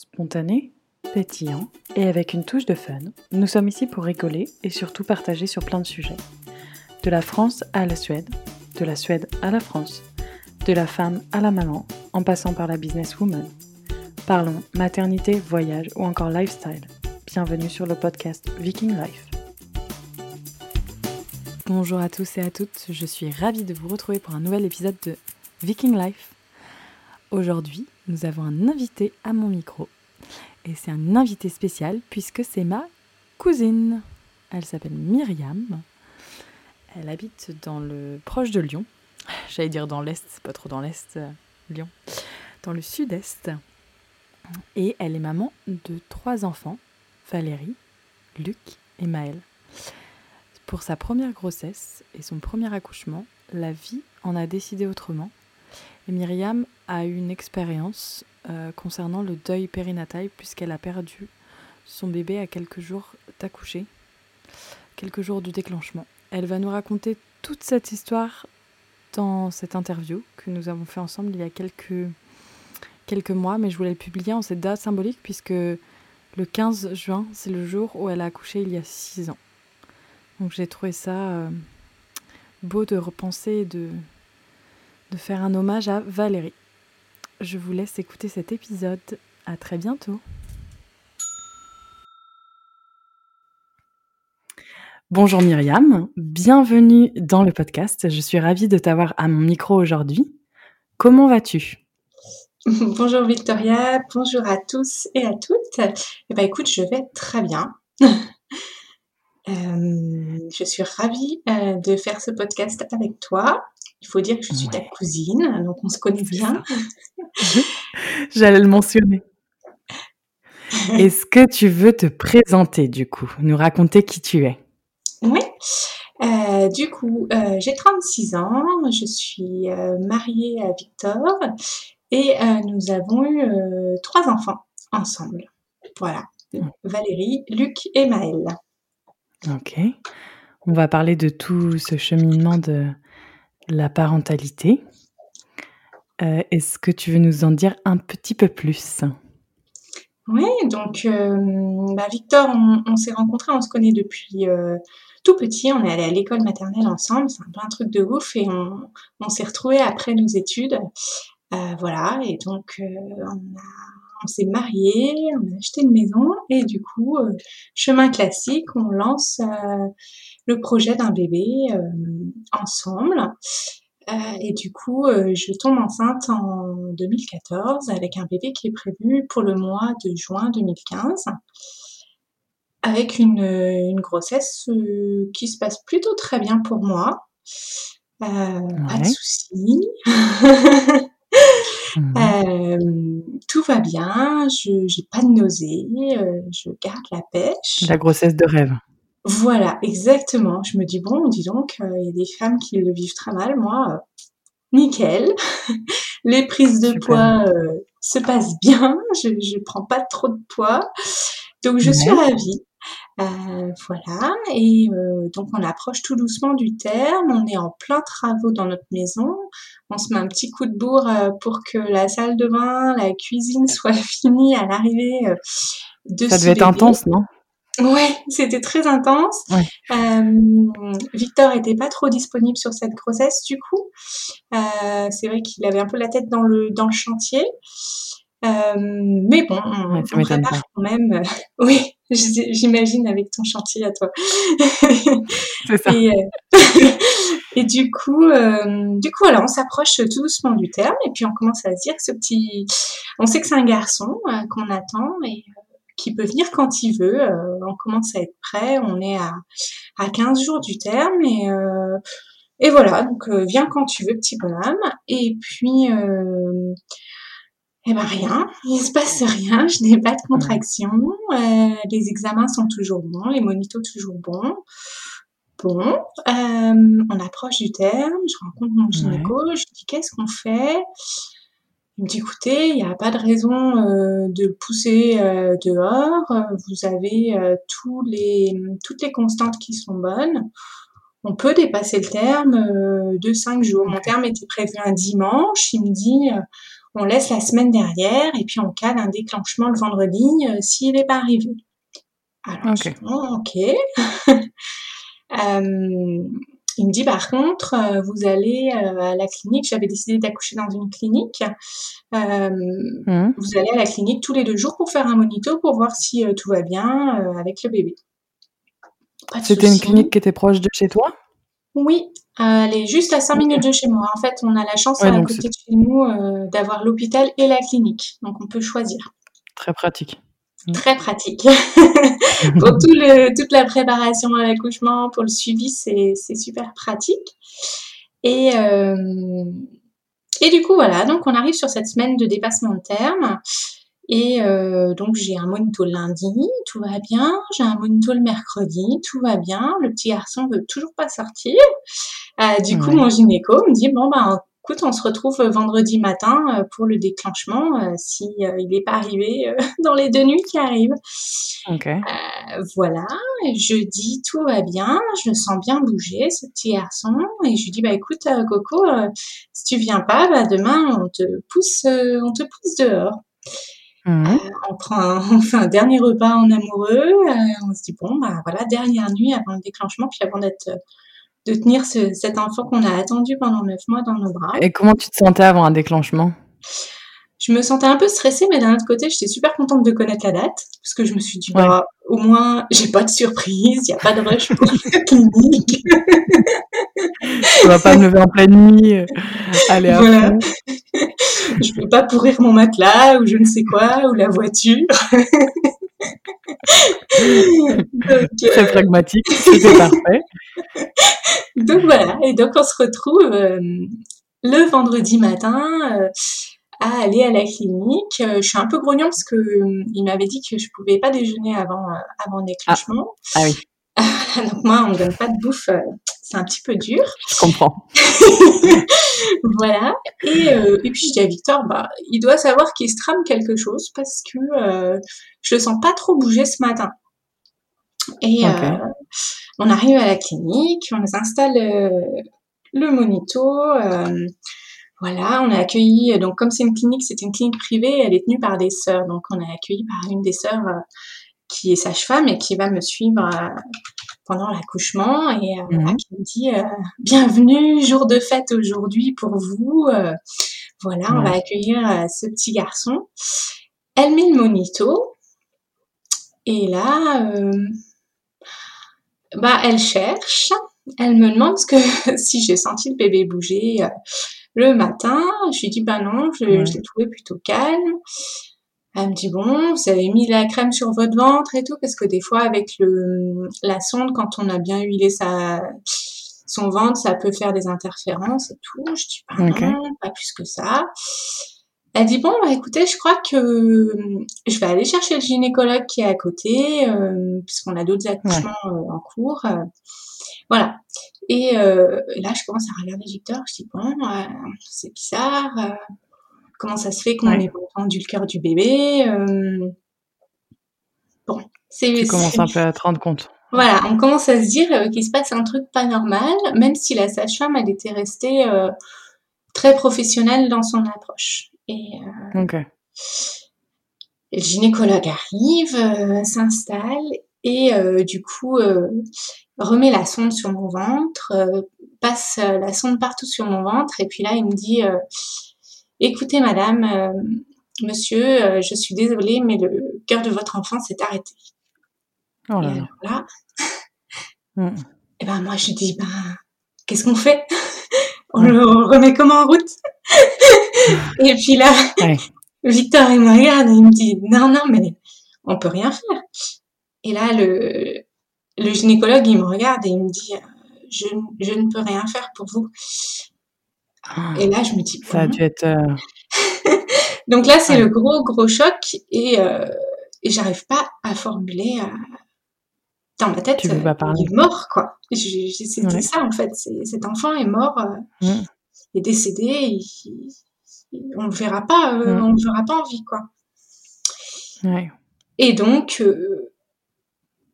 Spontané, pétillant et avec une touche de fun, nous sommes ici pour rigoler et surtout partager sur plein de sujets. De la France à la Suède, de la Suède à la France, de la femme à la maman, en passant par la businesswoman. Parlons maternité, voyage ou encore lifestyle. Bienvenue sur le podcast Viking Life. Bonjour à tous et à toutes, je suis ravie de vous retrouver pour un nouvel épisode de Viking Life. Aujourd'hui, nous avons un invité à mon micro. Et c'est un invité spécial puisque c'est ma cousine. Elle s'appelle Myriam. Elle habite dans le proche de Lyon. J'allais dire dans l'est, c'est pas trop dans l'est, euh, Lyon. Dans le sud-est. Et elle est maman de trois enfants, Valérie, Luc et Maël. Pour sa première grossesse et son premier accouchement, la vie en a décidé autrement Myriam a eu une expérience euh, concernant le deuil périnatal puisqu'elle a perdu son bébé à quelques jours d'accoucher, quelques jours du déclenchement. Elle va nous raconter toute cette histoire dans cette interview que nous avons fait ensemble il y a quelques, quelques mois, mais je voulais le publier en cette date symbolique puisque le 15 juin, c'est le jour où elle a accouché il y a 6 ans. Donc j'ai trouvé ça euh, beau de repenser et de, de faire un hommage à Valérie. Je vous laisse écouter cet épisode. À très bientôt. Bonjour Myriam, bienvenue dans le podcast. Je suis ravie de t'avoir à mon micro aujourd'hui. Comment vas-tu? Bonjour Victoria, bonjour à tous et à toutes. Eh ben écoute, je vais très bien. Euh, je suis ravie euh, de faire ce podcast avec toi il faut dire que je suis ta cousine, donc on se connaît bien. J'allais le mentionner. Est-ce que tu veux te présenter du coup, nous raconter qui tu es? Oui. Euh, du coup, euh, j'ai 36 ans, je suis euh, mariée à Victor et nous avons eu trois enfants ensemble. Voilà, Valérie, Luc et Maëlle. Ok. On va parler de tout ce cheminement de, la parentalité. Euh, est-ce que tu veux nous en dire un petit peu plus? Oui, donc euh, bah, Victor, on, s'est rencontrés, on se connaît depuis euh, tout petit, on est allé à l'école maternelle ensemble, c'est un peu un truc de ouf, et on, s'est retrouvés après nos études. voilà, et donc on s'est mariés, on a acheté une maison, et du coup, chemin classique, on lance le projet d'un bébé euh, ensemble. Euh, et du coup, euh, je tombe enceinte en 2014 avec un bébé qui est prévu pour le mois de juin 2015 avec une, grossesse qui se passe plutôt très bien pour moi. Pas de soucis. Mhm. tout va bien, je n'ai pas de nausée, je garde la pêche. La grossesse de rêve. Voilà, exactement. Je me dis, bon, dis donc, euh, il y a des femmes qui le vivent très mal. Moi, euh, nickel. Les prises de poids euh, se passent bien. Je ne prends pas trop de poids. Donc, je suis ravie. voilà. Et donc, on approche tout doucement du terme. On est en plein travaux dans notre maison. On se met un petit coup de bourre pour que la salle de bain, la cuisine soit finie à l'arrivée de Ça devait être intense, non? Ouais, c'était très intense. Euh, Victor était pas trop disponible sur cette grossesse du coup. Euh, c'est vrai qu'il avait un peu la tête dans le dans le chantier. Euh, mais bon, on, prépare quand même. oui, j'imagine avec ton chantier à toi. C'est ça. Et, et, du coup, du coup, voilà, on s'approche tout doucement du terme et puis on commence à se dire que ce petit, on sait que c'est un garçon qu'on attend et qui peut venir quand il veut. Euh, on commence à être prêt, on est à, à 15 jours du terme et, euh, et voilà, donc euh, viens quand tu veux, petit bonhomme. Et puis, eh ben rien, il se passe rien, je n'ai pas de contraction, les examens sont toujours bons, les monitos toujours bons. Bon, on approche du terme, je rencontre mon gynéco, je dis qu'est-ce qu'on fait? Il me dit écoutez, il n'y a pas de raison euh, de le pousser euh, dehors. Vous avez euh, tous les, toutes les constantes qui sont bonnes. On peut dépasser le terme de cinq jours. Mon terme était prévu un dimanche. Il me dit on laisse la semaine derrière et puis on cale un déclenchement le vendredi s'il n'est pas arrivé. Alors, ok. ok. il me dit par contre, vous allez à la clinique. J'avais décidé d'accoucher dans une clinique. Mmh. Vous allez à la clinique tous les deux jours pour faire un monito pour voir si tout va bien avec le bébé. C'était une clinique qui était proche de chez toi? Oui, elle est juste à 5 minutes de chez moi. En fait, on a la chance à côté de chez nous euh, d'avoir l'hôpital et la clinique. Donc, on peut choisir. Très pratique. Très pratique. pour tout le, toute la préparation à l'accouchement, pour le suivi, c'est super pratique. Et, euh, et du coup, voilà. Donc, on arrive sur cette semaine de dépassement de terme. Et euh, donc j'ai un monito le lundi, tout va bien. J'ai un monito le mercredi, tout va bien. Le petit garçon veut toujours pas sortir. Euh, du coup, mon gynéco me dit bon ben écoute, on se retrouve vendredi matin euh, pour le déclenchement euh, si euh, il n'est pas arrivé dans les deux nuits qui arrivent. Okay. voilà. Jeudi, tout va bien. Je le sens bien bouger, ce petit garçon. Et je lui dis bah écoute, Coco, si tu viens pas, bah demain on te pousse, on te pousse dehors. Mmh. Euh, on prend un, on fait un dernier repas en amoureux. Euh, on se dit bon bah voilà dernière nuit avant le déclenchement puis avant d'être de tenir ce, cet enfant qu'on a attendu pendant neuf mois dans nos bras. Et comment tu te sentais avant un déclenchement? Je me sentais un peu stressée, mais d'un autre côté, j'étais super contente de connaître la date parce que je me suis dit bah au moins j'ai pas de surprise, il y a pas de rush pour la clinique. tu vas pas me lever en pleine nuit, aller à voilà. je vais pas pourrir mon matelas ou je ne sais quoi ou la voiture. Très pragmatique, c'était parfait. Donc voilà, et donc on se retrouve euh, le vendredi matin euh, à aller à la clinique. Euh, je suis un peu grognon parce que il m'avait dit que je pouvais pas déjeuner avant avant le déclenchement. Ah, ah oui. donc moi, on me donne pas de bouffe c'est un petit peu dur. Je comprends. voilà. Et, euh, et puis je dis à Victor, bah, il doit savoir qu'il se trame quelque chose parce que euh, je le sens pas trop bouger ce matin. Et euh, on arrive à la clinique, on les installe euh, le monito. Euh, voilà, on a accueilli, donc comme c'est une clinique, c'est une clinique privée, elle est tenue par des sœurs. Donc on a accueilli par une des sœurs qui est sage-femme et qui va me suivre pendant l'accouchement et euh, mmh. qui me dit bienvenue jour de fête aujourd'hui pour vous voilà on va accueillir ce petit garçon elle met le monito et là bah elle cherche. Elle me demande ce que si j'ai senti le bébé bouger le matin. Je lui dis bah non je, je l'ai trouvé plutôt calme. Elle me dit bon, vous avez mis la crème sur votre ventre et tout parce que des fois avec le la sonde quand on a bien huilé sa son ventre, ça peut faire des interférences et tout. Je dis pas non, pas plus que ça. Elle dit bon bah écoutez, je crois que je vais aller chercher le gynécologue qui est à côté euh, puisqu'on a d'autres accouchements euh, en cours. Euh, voilà. Et euh, là, je commence à regarder Victor. Je dis bon, c'est bizarre Comment ça se fait qu'on n'ait pas entendu le cœur du bébé euh, Bon, c'est. Tu commences un peu à te rendre compte. Voilà, on commence à se dire euh, qu'il se passe un truc pas normal, même si la sage-femme, elle était restée euh, très professionnelle dans son approche. Et, ok. le gynécologue arrive, s'installe et du coup remet la sonde sur mon ventre, passe la sonde partout sur mon ventre et puis là il me dit Écoutez, madame, euh, monsieur, euh, je suis désolée, mais le cœur de votre enfant s'est arrêté. Oh là là. Et mm. eh ben moi je dis ben qu'est-ce qu'on fait? On le remet comment en route? Et puis là, Victor il me regarde et il me dit non non mais on peut rien faire. Et là le le gynécologue il me regarde et il me dit je, je ne peux rien faire pour vous. Et là, je me dis. Ça a dû être. Euh, Donc là, c'est le gros, gros choc et, euh, et j'arrive pas à formuler euh, dans ma tête. Tu veux pas parler. Il est mort, quoi. C'était ça, en fait. Cet enfant est mort, mmh. il est décédé. on le verra pas, mmh. on le verra pas en vie, quoi. Ouais. Et donc,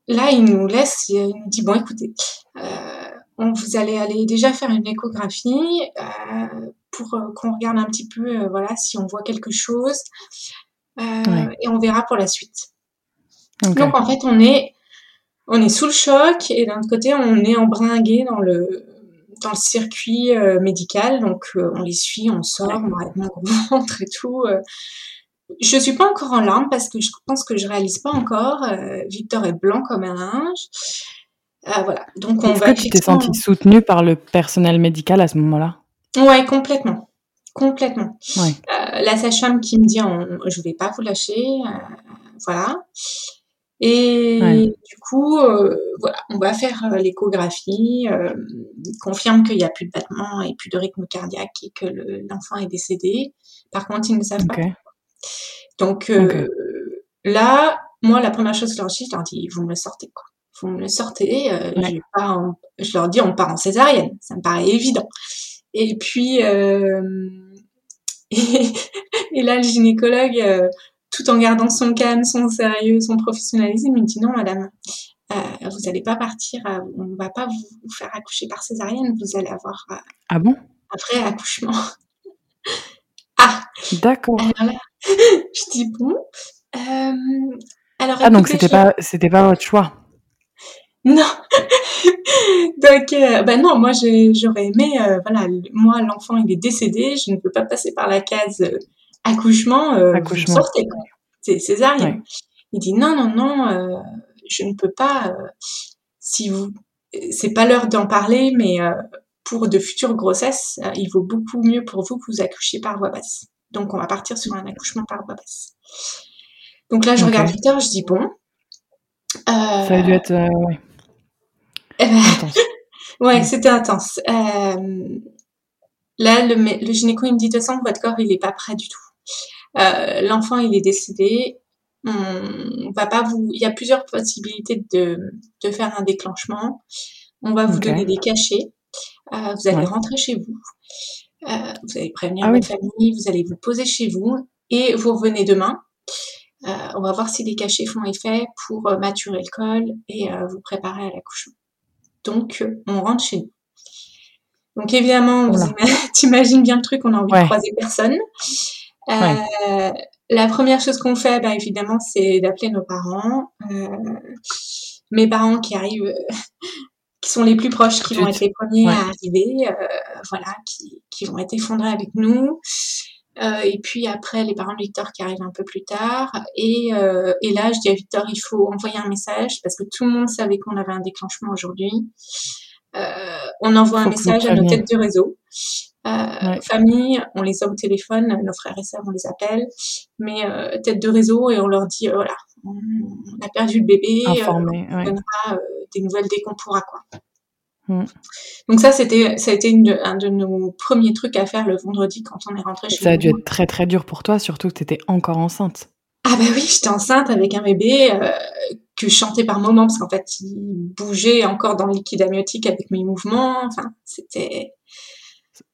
là, il nous laisse, il nous dit, bon, écoutez, vous allez aller déjà faire une échographie euh, pour qu'on regarde un petit peu, voilà, si on voit quelque chose. Et on verra pour la suite. Donc en fait, on est, on est sous le choc et d'un autre côté, on est embringué dans le, dans le circuit médical. Donc on les suit, on sort, on arrête mon ventre et tout. Je suis pas encore en larmes parce que je pense que je réalise pas encore. Euh, Victor est blanc comme un linge. Euh, voilà. Donc on Est-ce que tu t'es sentie soutenue par le personnel médical à ce moment-là? Ouais, complètement, complètement. Ouais. Euh, la sage-femme qui me dit on, je vais pas vous lâcher, voilà. Et du coup, voilà, on va faire l'échographie, confirme qu'il n'y a plus de battements et plus de rythme cardiaque et que l'enfant est décédé. Par contre, ils ne savent pas donc euh, là, moi, la première chose que je leur dis, je leur dis, vous me le sortez, quoi. Vous me le sortez. Euh, je, pas je, leur dis, on part en césarienne. Ça me paraît évident. Et puis, euh, et, là, le gynécologue, euh, tout en gardant son calme, son sérieux, son professionnalisme, il me dit, non, madame, euh, vous n'allez pas partir, on ne va pas vous, faire accoucher par césarienne, vous allez avoir ah bon? un vrai accouchement. ah D'accord. je dis bon. Euh, alors, ah, donc c'était pas, c'était pas votre choix. Non. donc, euh, ben non, moi j'aurais aimé, euh, voilà, moi l'enfant il est décédé, je ne peux pas passer par la case accouchement, accouchement. sortez, c'est césarienne. Il dit non, non, non, je ne peux pas. si vous, c'est pas l'heure d'en parler, mais pour de futures grossesses, il vaut beaucoup mieux pour vous que vous accouchiez par voie basse. Donc, on va partir sur un accouchement par voie basse. Donc là, je regarde Victor, je dis bon. Euh, Ça a dû être. Euh, ouais. Eh ben, intense. ouais, c'était intense. Euh, là, le, le, gynéco, il me dit de toute façon, votre corps, il n'est pas prêt du tout. L'enfant, il est décédé. On va pas vous. Il y a plusieurs possibilités de, de faire un déclenchement. On va vous donner des cachets. vous allez rentrer chez vous. Euh, vous allez prévenir ah votre famille, vous allez vous poser chez vous et vous revenez demain. Euh, on va voir si les cachets font effet pour euh, maturer le col et vous préparer à l'accouchement. Donc, on rentre chez nous. Donc évidemment, tu imagines bien le truc, on a envie de croiser personne. La première chose qu'on fait, bah, évidemment, c'est d'appeler nos parents. mes parents qui arrivent qui sont les plus proches, qui vont être les premiers à arriver, euh, voilà, qui, qui, vont être effondrés avec nous. Euh, et puis après, les parents de Victor qui arrivent un peu plus tard. Et, euh, et là, je dis à Victor, il faut envoyer un message parce que tout le monde savait qu'on avait un déclenchement aujourd'hui. Euh, on envoie un message à nos têtes de réseau. Euh, famille, on les a au téléphone, nos frères et sœurs, on les appelle, mais euh, tête de réseau et on leur dit, voilà, on, a perdu le bébé, Informé, on donnera des nouvelles dès qu'on pourra quoi. Mm. Donc ça, c'était, ça a été un de nos premiers trucs à faire le vendredi quand on est rentré chez nous. Ça a dû être très très dur pour toi, surtout que tu étais encore enceinte. Ah bah oui, j'étais enceinte avec un bébé euh, que je chantais par moments parce qu'en fait, il bougeait encore dans le liquide amniotique avec mes mouvements. Enfin, c'était...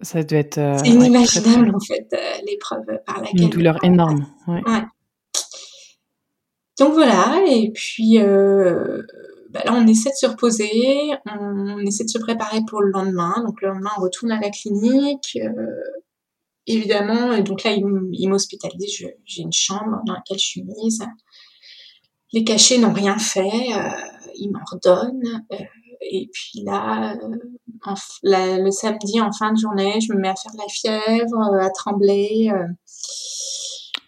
Ça doit être... Euh, c'est inimaginable en fait, euh, l'épreuve par laquelle... Une douleur énorme, ouais. Donc voilà, et puis bah là, on essaie de se reposer, on, essaie de se préparer pour le lendemain. Donc le lendemain, on retourne à la clinique. Euh, évidemment, et donc là, il, m'hospitalise. J'ai une chambre dans laquelle je suis mise. Les cachets n'ont rien fait. Euh, il m'en redonne. Euh, et puis là, le samedi, en fin de journée, je me mets à faire de la fièvre, à trembler.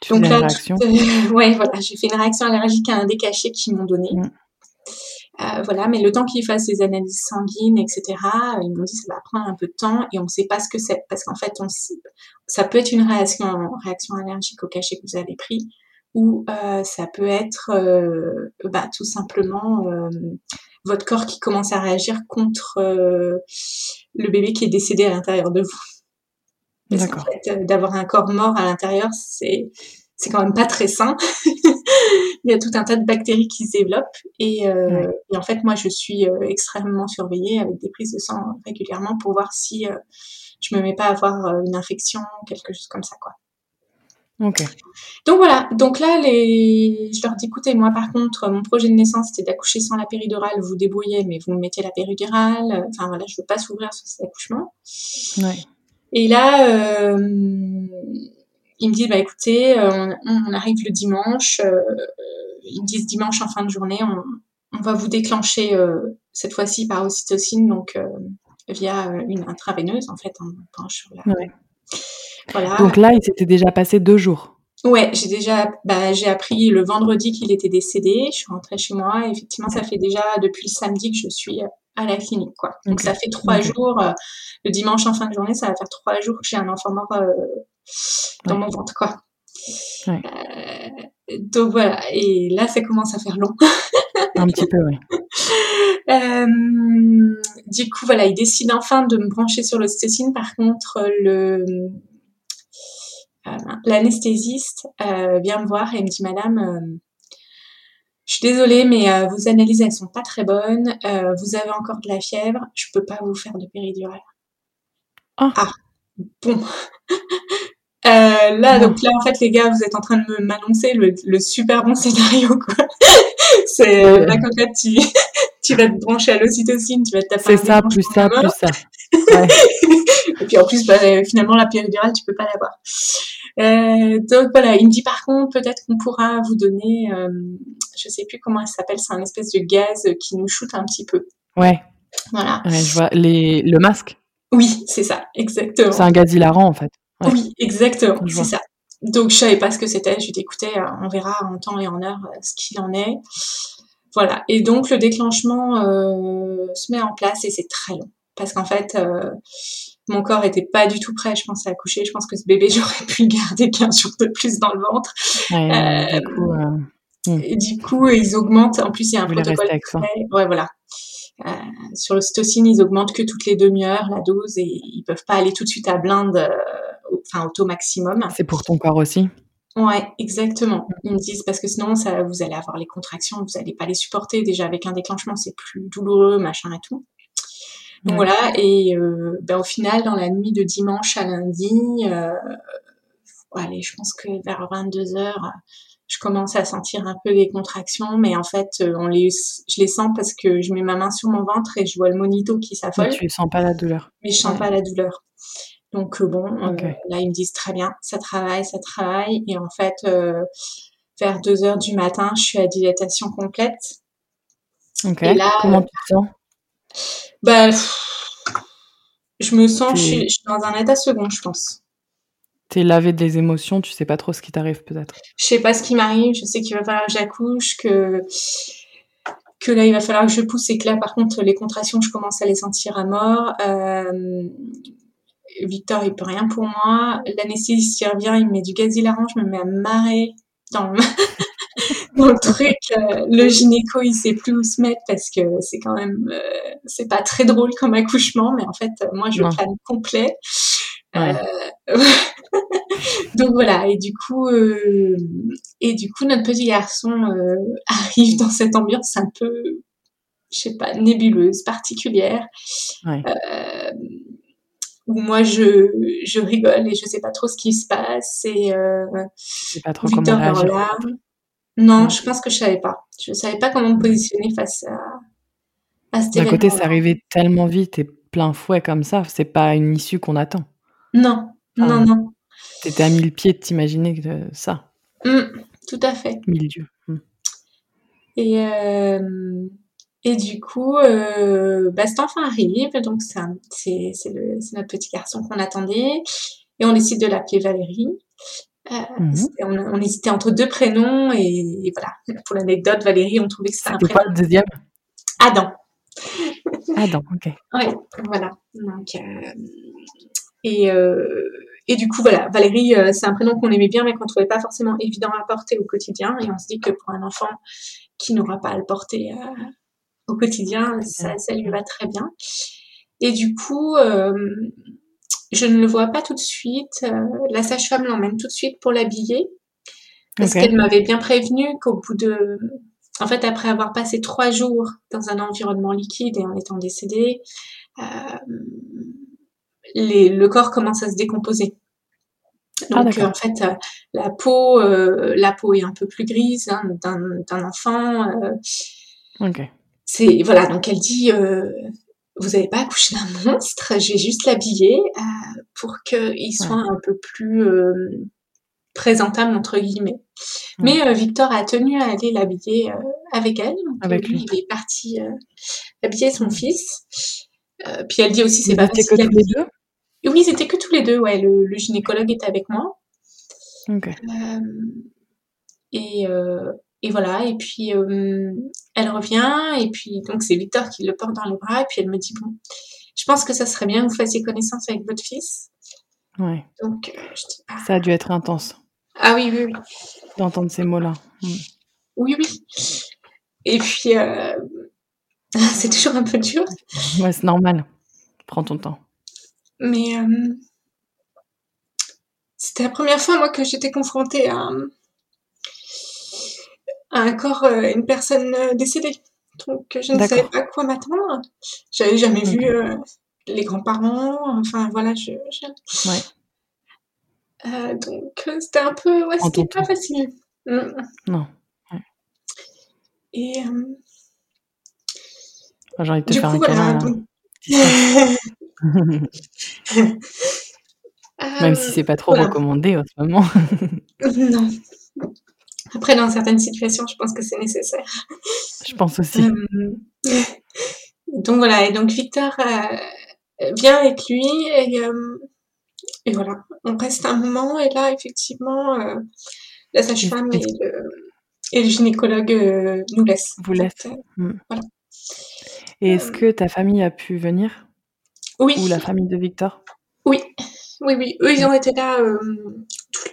Tu donc là, réaction? ouais, voilà, j'ai fait une réaction allergique à un des cachets qu'ils m'ont donné. Mm. Euh, voilà, mais le temps qu'il fasse ses analyses sanguines, etc., ils m'ont dit que ça va prendre un peu de temps et on ne sait pas ce que c'est parce qu'en fait, on ça peut être une réaction, réaction allergique au cachet que vous avez pris ou euh, ça peut être euh, bah, tout simplement euh, votre corps qui commence à réagir contre euh, le bébé qui est décédé à l'intérieur de vous. D'accord. En fait, d'avoir un corps mort à l'intérieur, c'est c'est quand même pas très sain. il y a tout un tas de bactéries qui se développent et, euh, et en fait moi je suis euh, extrêmement surveillée avec des prises de sang régulièrement pour voir si euh, je me mets pas à avoir euh, une infection quelque chose comme ça quoi. Donc voilà, donc là les, je leur dis écoutez moi par contre mon projet de naissance c'était d'accoucher sans la péridurale, vous débrouillez mais vous me mettez la péridurale, enfin voilà je veux pas s'ouvrir sur cet accouchement. Ouais. Et là, euh, ils me disent, bah écoutez, on, on arrive le dimanche. ils me disent dimanche en fin de journée, on, on va vous déclencher cette fois-ci par ocytocine, donc via une intraveineuse en fait, en sur la... Voilà. Donc là, il s'était déjà passé deux jours. Ouais, j'ai déjà, bah, j'ai appris le vendredi qu'il était décédé. Je suis rentrée chez moi. Et effectivement, ça fait déjà depuis le samedi que je suis à la clinique, quoi. Donc ça fait trois jours. Euh, le dimanche en fin de journée, ça va faire trois jours que j'ai un enfant mort euh, dans mon ventre, quoi. Ouais. Euh, donc voilà. Et là, ça commence à faire long. un petit peu, oui. du coup, voilà, il décide enfin de me brancher sur l'ostécine. Par contre, le l'anesthésiste euh, vient me voir et me dit Madame, euh, je suis désolée, mais vos analyses elles sont pas très bonnes. vous avez encore de la fièvre. Je peux pas vous faire de péridurale. Ah, ah bon. là, donc là, en fait, les gars, vous êtes en train de m'annoncer le, le, super bon scénario, quoi. C'est la cocotte, tu, tu vas te brancher à l'ocytocine, tu vas te taper C'est ça, plus ça, plus ça. Ouais. Et puis en plus, bah, finalement, la péridurale, tu peux pas l'avoir. Euh, donc voilà, il me dit par contre, peut-être qu'on pourra vous donner, euh, je sais plus comment elle s'appelle, c'est un espèce de gaz qui nous shoot un petit peu. Ouais. Voilà. Ouais, je vois les... le masque. Oui, c'est ça, exactement. C'est un gaz hilarant en fait. Oui, exactement, c'est ça. Donc je savais pas ce que c'était. Je écoutez, euh, on verra en temps et en heure euh, ce qu'il en est. Voilà. Et donc le déclenchement euh, se met en place et c'est très long parce qu'en fait, euh, mon corps était pas du tout prêt, je pense, à accoucher. Je pense que ce bébé, j'aurais pu le garder 15 jours de plus dans le ventre. Ouais, du, coup, hmm. et du coup, ils augmentent. En plus, il y a un protocole. Ouais, voilà. Euh, sur le stocine, ils augmentent que toutes les demi-heures la dose et ils peuvent pas aller tout de suite à blinde, euh, enfin au taux maximum. C'est pour ton corps aussi. Ouais, exactement. Ils me disent parce que sinon, ça, vous allez avoir les contractions, vous allez pas les supporter. Déjà avec un déclenchement, c'est plus douloureux, machin et tout. Donc voilà, et euh, ben, au final, dans la nuit de dimanche à lundi, euh, allez, je pense que vers 22 heures, je commence à sentir un peu des contractions, mais en fait, euh, on les, je les sens parce que je mets ma main sur mon ventre et je vois le monito qui s'affole. Mais tu sens pas la douleur. Mais je sens pas la douleur. Donc euh, bon, euh, là ils me disent très bien, ça travaille, ça travaille, et en fait, vers 2 heures du matin, je suis à dilatation complète. Ok. Et là, Comment tu te sens? bah, je me sens, je suis, dans un état second, je pense. T'es lavé des émotions, tu sais pas trop ce qui t'arrive peut-être? Je sais pas ce qui m'arrive, je sais qu'il va falloir que j'accouche, que que là il va falloir que je pousse et que là par contre les contractions je commence à les sentir à mort. Euh, Victor il peut rien pour moi. L'anesthésiste il revient, il me met du gaz hilarant, je me mets à marrer dans le, le truc. Euh, le gynéco, il sait plus où se mettre parce que c'est quand même, euh, c'est pas très drôle comme accouchement, mais en fait, moi, je plane complet. Euh, donc voilà, et du coup, et du coup, notre petit garçon arrive dans cette ambiance un peu, je sais pas, nébuleuse, particulière. Où moi je, je rigole et je sais pas trop ce qui se passe et euh, pas trop Victor comment réagir. Non, je pense que je savais pas. Je savais pas comment me positionner face à, à cet D'un côté, c'est arrivé tellement vite et plein fouet comme ça. C'est pas une issue qu'on attend. Non, non, non. T'étais à mille pieds de t'imaginer ça. Mmh, tout à fait. Mille dieux. Mmh. Et, euh, et du coup, euh, bah, cet enfant arrive, donc c'est notre petit garçon qu'on attendait. Et on décide de l'appeler Valérie. Euh, mhm. on, hésitait entre deux prénoms et, voilà. Pour l'anecdote, Valérie, on trouvait que c'était un prénom. Quoi, le deuxième? Adam. Adam, ok. Oui, voilà. Donc, euh, et, euh, et du coup, voilà, Valérie, c'est un prénom qu'on aimait bien, mais qu'on trouvait pas forcément évident à porter au quotidien. Et on se dit que pour un enfant qui n'aura pas à le porter au quotidien, ça, ça, lui va très bien. Et du coup, je ne le vois pas tout de suite. Euh, la sage-femme l'emmène tout de suite pour l'habiller. Parce qu'elle m'avait bien prévenu qu'au bout de... En fait, après avoir passé trois jours dans un environnement liquide et en étant décédé, euh, le corps commence à se décomposer. Ah, Donc en fait, euh, la peau, la peau est un peu plus grise hein, d'un enfant. ok. C'est voilà. Donc elle dit, vous n'avez pas accouché d'un monstre, je vais juste l'habiller euh, pour qu'il soit un peu plus présentable entre guillemets. Mais Victor a tenu à aller l'habiller avec elle. avec lui, il est parti habiller son fils. puis elle dit aussi c'est pas facile. que tous les deux? Oui, c'était que tous les deux. Ouais, le, le gynécologue était avec moi. Ok. et et voilà, et puis euh, elle revient, et puis donc c'est Victor qui le porte dans les bras, et puis elle me dit Bon, je pense que ça serait bien que vous fassiez connaissance avec votre fils. Ouais. Donc, euh, je dis, ah. Ça a dû être intense. Ah oui, oui, oui. D'entendre ces mots-là. Oui, oui. Et puis, euh, c'est toujours un peu dur. Ouais, c'est normal. Prends ton temps. Mais c'était la première fois, moi, que j'étais confrontée à un corps, euh, une personne euh, décédée. Donc je ne savais pas à quoi m'attendre. J'avais jamais vu euh, les grands-parents. Enfin voilà, je. Ouais. donc c'était un peu, ouais, c'était pas facile. Mm. Non. Et j'ai envie de te faire un câlin. Même si c'est pas trop recommandé en ce moment. non. Après, dans certaines situations, je pense que c'est nécessaire. Je pense aussi. Euh, donc voilà, et donc Victor euh, vient avec lui et, euh, et, voilà, on reste un moment et là, effectivement, la sage-femme et le, et le gynécologue nous laissent. Vous laissent. Mm. Voilà. Et est-ce que ta famille a pu venir? Oui. Ou la famille de Victor? Oui, oui, oui. Eux, ils ont été là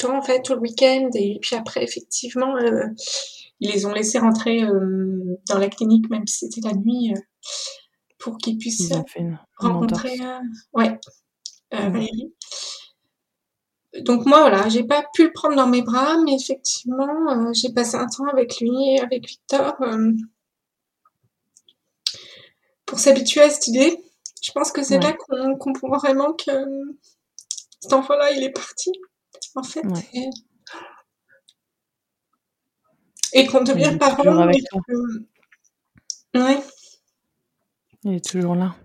temps, en fait, tout le week-end. Et puis après, effectivement, euh, ils les ont laissés rentrer euh, dans la clinique, même si c'était la nuit, euh, pour qu'ils puissent rencontrer ouais, Valérie. Donc moi, voilà, j'ai pas pu le prendre dans mes bras, mais effectivement, j'ai passé un temps avec lui, avec Victor, pour s'habituer à cette idée. Je pense que c'est là qu'on comprend vraiment que cet enfant-là, il est parti en fait. Et, qu'on devient parent. Avec Ouais. Il est toujours là.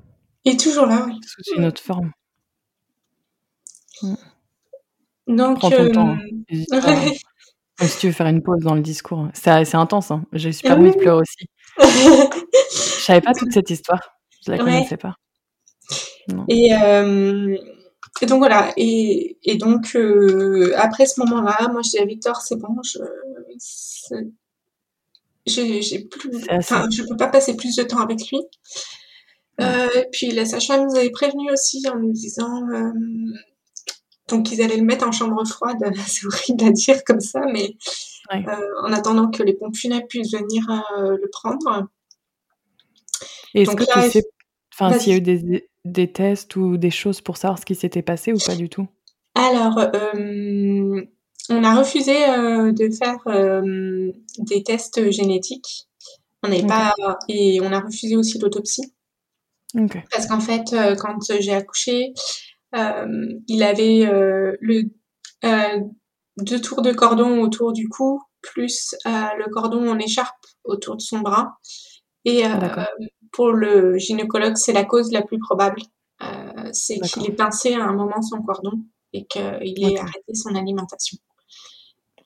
Il est toujours là, oui. Sous une autre forme. Donc, Prends ton temps. Hein. si tu veux faire une pause dans le discours, c'est intense. Hein. J'ai super envie de pleurer aussi. Je savais pas toute cette histoire. Je la connaissais pas. Et, euh, et donc voilà, et, et donc euh, après ce moment-là, moi je dis à Victor, c'est bon, je j'ai plus, enfin je peux pas passer plus de temps avec lui. Euh, puis la sage-femme nous avait prévenu aussi en nous disant euh, donc ils allaient le mettre en chambre froide. C'est horrible à dire comme ça, mais en attendant que les pompes funèbres puissent venir le prendre. Est-ce que tu sais, enfin s'il y a eu des des tests ou des choses pour savoir ce qui s'était passé ou pas du tout? Alors, euh, on a refusé euh, de faire euh, des tests génétiques. On n'est pas et on a refusé aussi l'autopsie. Parce qu'en fait, quand j'ai accouché, il avait le deux tours de cordon autour du cou, plus le cordon en écharpe autour de son bras. Et pour le gynécologue, c'est la cause la plus probable. Euh, c'est qu'il est pincé à un moment son cordon et qu'il ait arrêté son alimentation.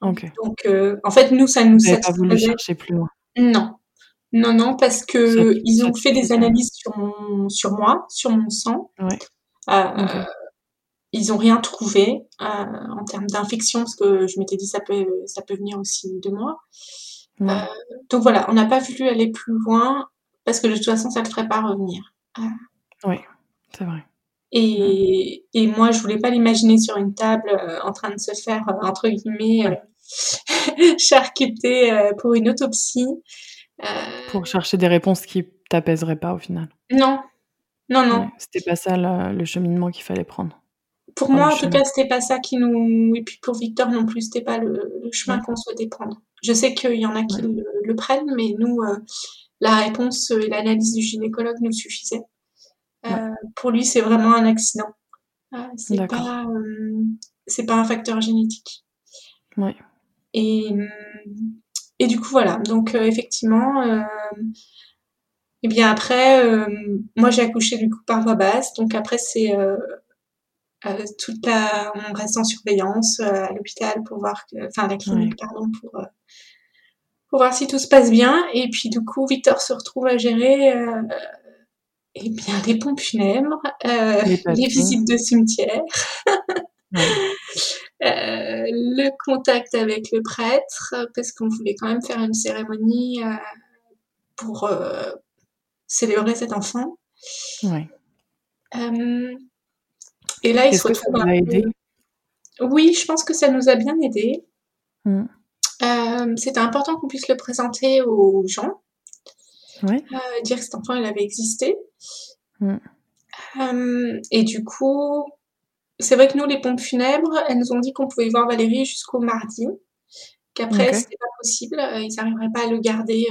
Donc, euh, en fait, nous, ça nous pas voulu chercher plus loin Non. Non, non, parce que ils ont fait des analyses sur, mon, sur moi, sur mon sang. Euh, ils ont rien trouvé en termes d'infection, parce que je m'étais dit ça peut, ça peut venir aussi de moi. donc voilà, on n'a pas voulu aller plus loin parce que de toute façon, ça ne le ferait pas revenir. Oui, c'est vrai. Et, et, moi, je voulais pas l'imaginer sur une table euh, en train de se faire, euh, entre guillemets, euh, charcuter pour une autopsie. Pour chercher des réponses qui t'apaiseraient pas au final. Non, non, non. c'était pas ça le cheminement qu'il fallait prendre. Pour moi, en tout cas, c'était pas ça qui nous. Et puis pour Victor non plus, c'était pas le, chemin qu'on souhaitait prendre. Je sais qu'il y en a qui le, prennent, mais nous, la réponse et l'analyse du gynécologue nous suffisaient. Euh, pour lui, c'est vraiment un accident. Euh, c'est pas, euh, c'est pas un facteur génétique. Ouais. Et, et du coup, voilà. Donc, effectivement, et bien après, moi j'ai accouché du coup par voie basse, donc après c'est toute la, on reste en surveillance à l'hôpital pour voir que, enfin à la clinique pardon pour pour voir si tout se passe bien. Et puis du coup, Victor se retrouve à gérer euh, eh bien les pompes funèbres, euh, les, visites de cimetière, euh, le contact avec le prêtre, parce qu'on voulait quand même faire une cérémonie euh, pour euh, célébrer cet enfant. Ouais. et là, il se retrouve. Ça aidé? Oui, je pense que ça nous a bien aidé. Mm. Euh, c'était important qu'on puisse le présenter aux gens. Ouais. Euh, dire que cet enfant, il avait existé. Mm. Euh, et du coup, c'est vrai que nous, les pompes funèbres, elles nous ont dit qu'on pouvait voir Valérie jusqu'au mardi. Qu'après, okay. c'était pas possible. Ils n'arriveraient pas à le garder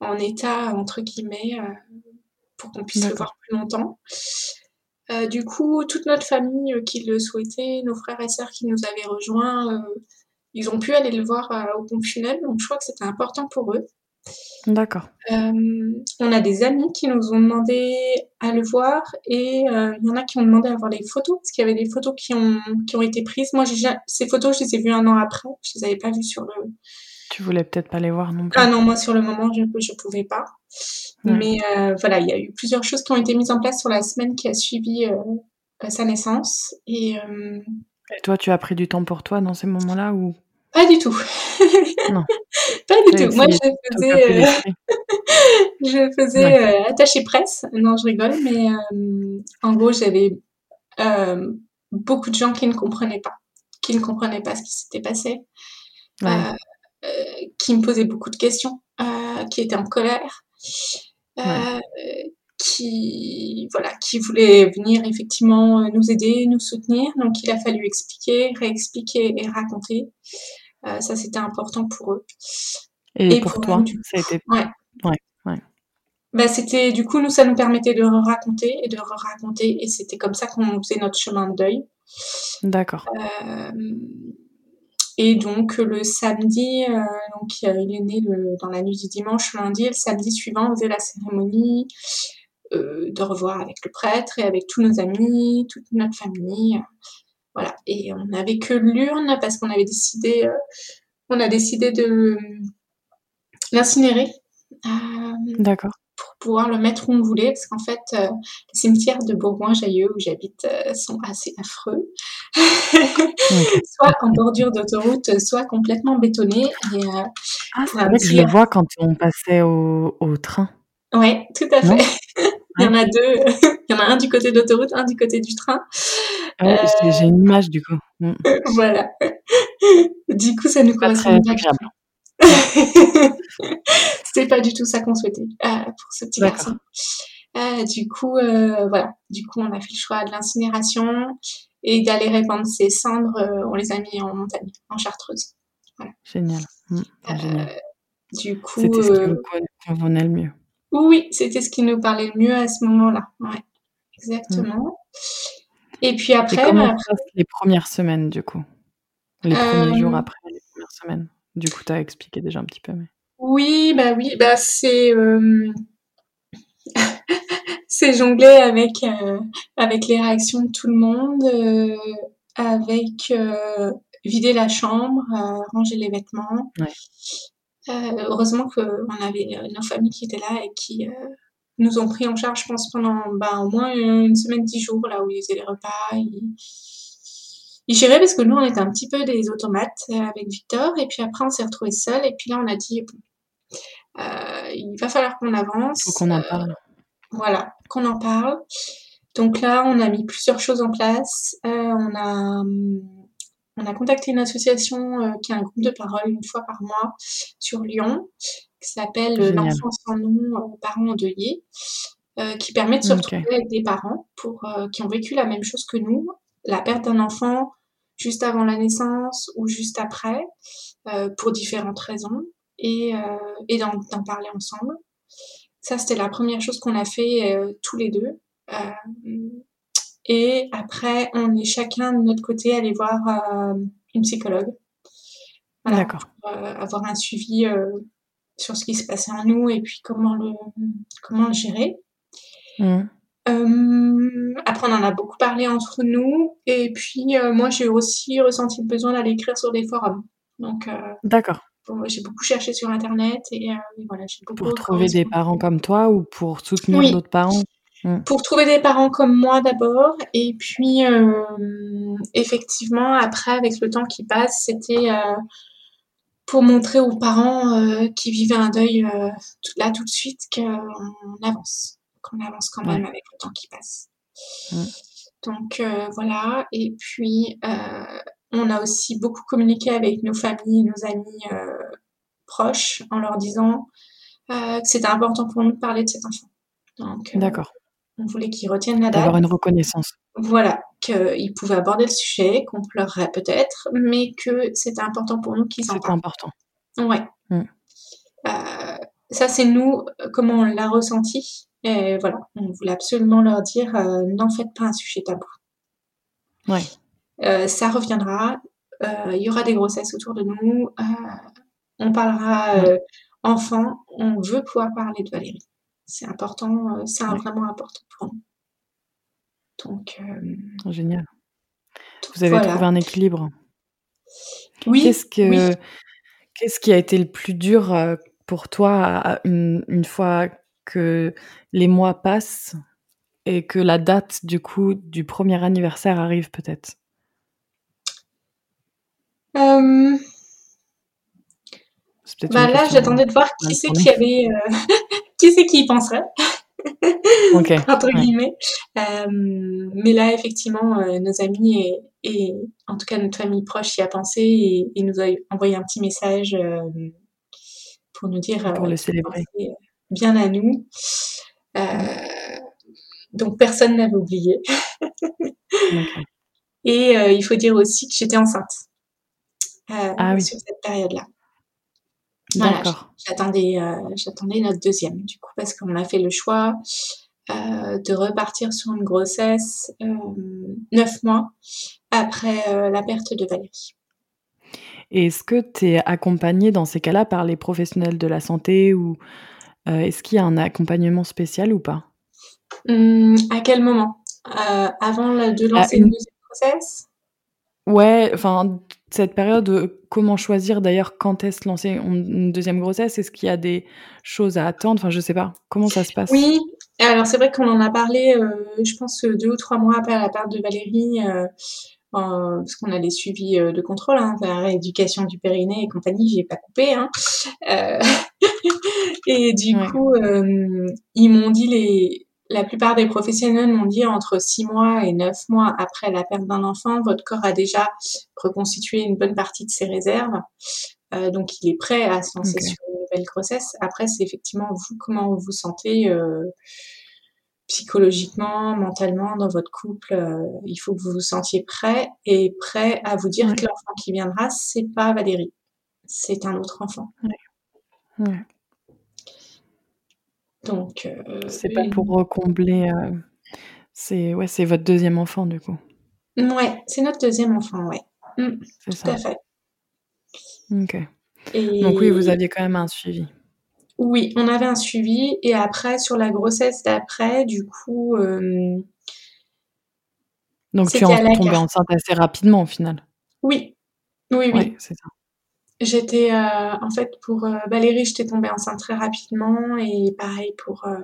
en état, entre guillemets, pour qu'on puisse le voir plus longtemps. du coup, toute notre famille qui le souhaitait, nos frères et sœurs qui nous avaient rejoints, ils ont pu aller le voir euh, au pompes funèbres, donc je crois que c'était important pour eux. D'accord. Euh, on a des amis qui nous ont demandé à le voir et euh, il y en a qui ont demandé à voir les photos parce qu'il y avait des photos qui ont, qui ont été prises. Moi, ces photos, je les ai vues un an après. Je les avais pas vues sur le. Tu voulais peut-être pas les voir non plus. Ah non, moi sur le moment, je je pouvais pas. Mais euh, voilà, il y a eu plusieurs choses qui ont été mises en place sur la semaine qui a suivi sa naissance et et toi, tu as pris du temps pour toi dans ces moments-là ou? Pas du tout. Non. pas du tout. Moi, je faisais, euh... je faisais euh, attaché presse. Non, je rigole, mais euh, en gros, j'avais euh, beaucoup de gens qui ne comprenaient pas, qui ne comprenaient pas ce qui s'était passé, ouais. qui me posaient beaucoup de questions, qui étaient en colère. Ouais qui voilà qui voulait venir effectivement euh, nous aider, nous soutenir. Donc il a fallu expliquer, réexpliquer et raconter. Euh, ça c'était important pour eux. Et, pour, toi, ça a été ouais. Ouais, ouais. Bah, c'était du coup nous ça nous permettait de raconter et de raconter et c'était comme ça qu'on faisait notre chemin de deuil. D'accord. Euh, et donc le samedi, euh, donc il est né le, dans la nuit du dimanche, lundi, et le samedi suivant, on faisait la cérémonie. Euh, de revoir avec le prêtre et avec tous nos amis, toute notre famille. Voilà. Et on n'avait que l'urne parce qu'on avait décidé, euh, on a décidé de l'incinérer. Euh, D'accord pour pouvoir le mettre où on voulait, parce qu'en fait, les cimetières de Bourgoin-Jailleux, où j'habite, sont assez affreux. soit en bordure d'autoroute, soit complètement bétonnés. Et, ah, c'est vrai que je le vois quand on passait au, au train. Oui, tout à fait. Il y en a deux. Il y en a un du côté de l'autoroute, un du côté du train. Ah euh... J'ai une image du coup. Mm. voilà. Du coup, ça nous correspond bien. C'était pas du tout ça qu'on souhaitait euh, pour ce petit garçon. Euh, du coup, euh, voilà. Du coup, on a fait le choix de l'incinération et d'aller répandre ses cendres. On les a mis en montagne, en chartreuse. Voilà. Génial. Mmh, génial. Du coup, c'était ce qui vous convenait le mieux. Oui, c'était ce qui nous parlait le mieux à ce moment-là. Ouais, exactement. Mmh. Et puis après, Et comment bah, après... les premières semaines du coup? Les premiers jours après les premières semaines? Du coup, tu as expliqué déjà un petit peu. Mais... Oui, bah oui, bah c'est euh... c'est jongler avec euh, avec les réactions de tout le monde, euh, avec euh, vider la chambre, ranger les vêtements. Ouais. Euh, heureusement qu'on avait euh, nos familles qui étaient là et qui euh, nous ont pris en charge, je pense, pendant bah, au moins une semaine, dix jours, là où ils faisaient les repas. Ils, ils géraient parce que nous, on était un petit peu des automates avec Victor. Et puis après, on s'est retrouvés seuls. Et puis là, on a dit, bon, euh, il va falloir qu'on avance. Faut qu'on en parle. Euh, voilà, qu'on en parle. Donc là, on a mis plusieurs choses en place. Euh, on a hum, on a contacté une association euh, qui a un groupe de parole une fois par mois sur Lyon, qui s'appelle L'enfant sans nom, euh, parents endeuillés, euh, qui permet de se okay. retrouver avec des parents pour, qui ont vécu la même chose que nous, la perte d'un enfant juste avant la naissance ou juste après, euh, pour différentes raisons, et, et d'en parler ensemble. Ça, c'était la première chose qu'on a fait tous les deux. Et après, on est chacun de notre côté allé voir euh, une psychologue. Voilà, D'accord. Pour, euh, avoir un suivi euh, sur ce qui se passait en nous et puis comment le, comment le gérer. Mmh. Après, on en a beaucoup parlé entre nous. Et puis, moi, j'ai aussi ressenti le besoin d'aller écrire sur des forums. Donc, D'accord. bon, j'ai beaucoup cherché sur Internet et, voilà, j'ai beaucoup Pour trouver des parents comme toi ou pour soutenir Oui. d'autres parents? Mmh. Pour trouver des parents comme moi d'abord, et puis euh, effectivement après avec le temps qui passe, c'était euh, pour montrer aux parents euh, qui vivaient un deuil euh, tout- là tout de suite qu'on avance, qu'on avance quand même avec le temps qui passe. Mmh. Donc euh, voilà, et puis euh, on a aussi beaucoup communiqué avec nos familles, nos amis euh, proches en leur disant euh, que c'était important pour nous de parler de cet enfant. Donc D'accord. On voulait qu'ils retiennent la D'avoir date. une reconnaissance. Voilà, qu'ils pouvaient aborder le sujet, qu'on pleurerait peut-être, mais que c'était important pour nous qu'ils en C'est parlent. important. Ouais. Mmh. Euh, ça, c'est nous, comment on l'a ressenti. Et voilà, on voulait absolument leur dire, euh, n'en faites pas un sujet tabou. Ouais. Euh, ça reviendra, il y aura des grossesses autour de nous, on parlera euh, enfant, on veut pouvoir parler de Valérie. C'est important, euh, c'est Ouais. vraiment important pour nous. Donc, euh, Génial. donc Vous avez voilà. trouvé un équilibre. Oui, Qu'est-ce oui. que qu'est-ce qui a été le plus dur, heu, pour toi une une fois que les mois passent et que la date du coup du premier anniversaire arrive peut-être? Bah là, j'attendais de voir qui c'est qui avait, qui c'est qui y penserait, entre guillemets. Hem, mais là, effectivement, heu, nos amis et et en tout cas notre famille proche y a pensé et et nous a envoyé un petit message, hem, pour nous dire, Pour le célébrer. bien à nous. Donc personne n'avait oublié. Et il faut dire aussi que j'étais enceinte, Ah oui. sur cette période-là. Voilà, D'accord. j'attendais, notre 2e du coup, parce qu'on a fait le choix, heu, de repartir sur une grossesse, hem, 9 mois après, la perte de Valérie. Est-ce que tu es accompagnée dans ces cas-là par les professionnels de la santé ou, est-ce qu'il y a un accompagnement spécial ou pas? Mmh, à quel moment? Avant de lancer une 2e grossesse? Ouais, enfin, cette période, heu, comment choisir d'ailleurs quand est-ce lancer une 2e grossesse? Est-ce qu'il y a des choses à attendre? Enfin, je sais pas. Comment ça se passe? Oui, alors c'est vrai qu'on en a parlé, heu, je pense, heu, 2 ou 3 mois après la perte de Valérie, en parce qu'on a des suivis, de contrôle, hein, la rééducation du périnée et compagnie, j'y ai pas coupé, hein. Et du Ouais. coup, ils m'ont dit les la plupart des professionnels m'ont dit: «Entre 6 mois et 9 mois après la perte d'un enfant, votre corps a déjà reconstitué une bonne partie de ses réserves, heu, donc il est prêt à se lancer sur une nouvelle grossesse». Après, c'est effectivement vous, comment vous vous sentez, heu, psychologiquement, mentalement dans votre couple, heu, il faut que vous vous sentiez prêt et prêt à vous dire Ouais. que l'enfant qui viendra, c'est pas Valérie, c'est un autre enfant. Ouais. Ouais. Donc heu, C'est pas pour, combler, heu, c'est ouais, c'est votre 2e enfant du coup? Mouais, c'est notre 2e enfant, ouais. Mmh, C'est tout à ça. fait. OK. Donc oui, vous aviez quand même un suivi? Oui, on avait un suivi et après sur la grossesse d'après, du coup, hem Donc tu es en tombée enceinte assez rapidement au final? Oui. Oui, Ouais, oui. c'est ça. J'étais, heu, en fait pour, heu, Valérie, j'étais tombée enceinte très rapidement et pareil pour, heu,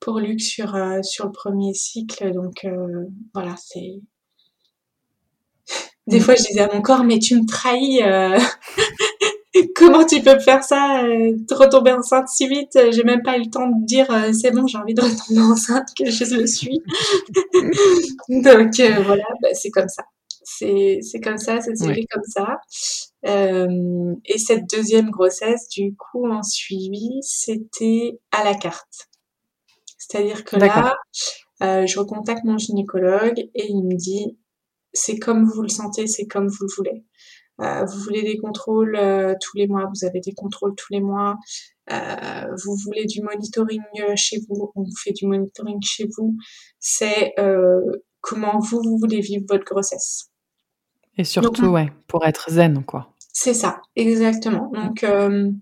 pour Luc sur, heu, sur le 1er cycle donc voilà, c'est des Mmh. fois je disais à mon corps: «Mais tu me trahis, comment tu peux me faire ça, retomber enceinte si vite? J'ai même pas eu le temps de dire, "C'est bon, j'ai envie de retomber enceinte", que je le suis». Donc voilà, bah, c'est comme ça. C'est c'est comme ça, ça s'est Ouais. fait comme ça. Hem et cette 2e grossesse, du coup, en suivi, c'était à la carte. C'est-à-dire que là, heu, je recontacte mon gynécologue et il me dit: «C'est comme vous le sentez, c'est comme vous le voulez. Heu, vous voulez des contrôles, tous les mois, vous avez des contrôles tous les mois. Vous voulez du monitoring, chez vous, on vous fait du monitoring chez vous. C'est, comment vous, vous voulez vivre votre grossesse». Et surtout, ouais, pour être zen, quoi. C'est ça, exactement. Donc hem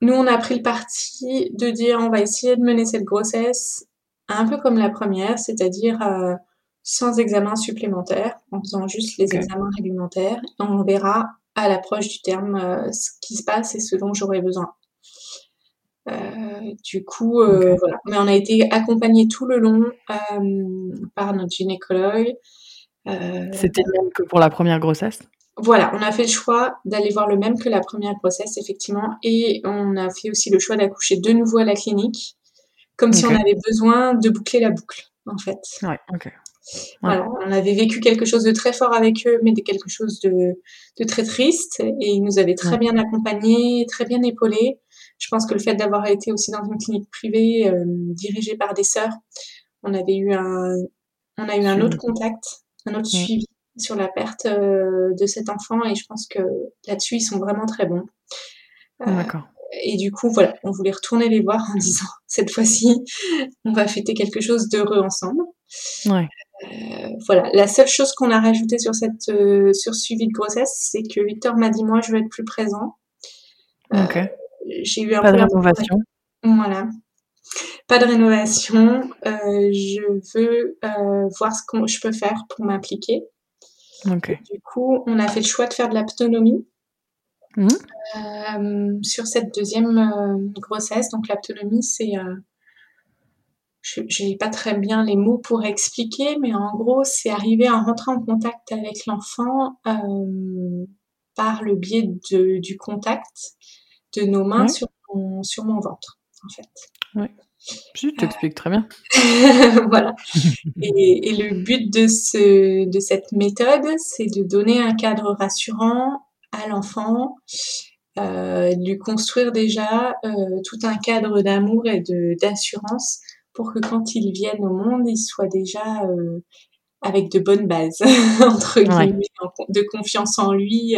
nous, on a pris le parti de dire on va essayer de mener cette grossesse un peu comme la première, c'est-à-dire euh, sans examen supplémentaire, en faisant juste les examens réglementaires. On verra à l'approche du terme euh, ce qui se passe et ce dont j'aurai besoin. Euh, du coup, voilà. Mais on a été accompagnés tout le long par notre gynécologue. C'était le même que pour la première grossesse? Voilà, on a fait le choix d'aller voir le même que la première grossesse, effectivement, et on a fait aussi le choix d'accoucher de nouveau à la clinique, comme si on avait besoin de boucler la boucle, en fait. Ouais, ok. Voilà, on avait vécu quelque chose de très fort avec eux, mais de quelque chose de, de très triste, et ils nous avaient très bien accompagnés, très bien épaulés. Je pense que le fait d'avoir été aussi dans une clinique privée euh, dirigée par des sœurs, on avait eu un, on a eu un autre contact, un autre suivi sur la perte euh, de cet enfant et je pense que là-dessus ils sont vraiment très bons. Euh, D'accord. Et du coup, voilà, on voulait retourner les voir en disant cette fois-ci, on va fêter quelque chose d'heureux ensemble. Ouais. Euh, voilà, la seule chose qu'on a rajouté sur cette sur suivi de grossesse, c'est que Victor m'a dit moi je veux être plus présent. ok. J'ai eu un pas de rénovation. Voilà, pas de rénovation. je veux voir ce que je peux faire pour m'impliquer. Du coup, on a fait le choix de faire de l'autonomie mmh. euh, sur cette deuxième euh, grossesse. Donc l'autonomie, c'est... Euh, je n'ai pas très bien les mots pour expliquer, mais en gros, c'est arriver à rentrer en contact avec l'enfant par le biais de, du contact de nos mains sur, mon, sur mon ventre, en fait. Ouais. Tu t'expliques très bien. voilà. Et, le but de, ce, de cette méthode, c'est de donner un cadre rassurant à l'enfant, euh, de lui construire déjà euh, tout un cadre d'amour et de d'assurance pour que quand il vienne au monde, il soit déjà euh, avec de bonnes bases, entre guillemets, de confiance en lui,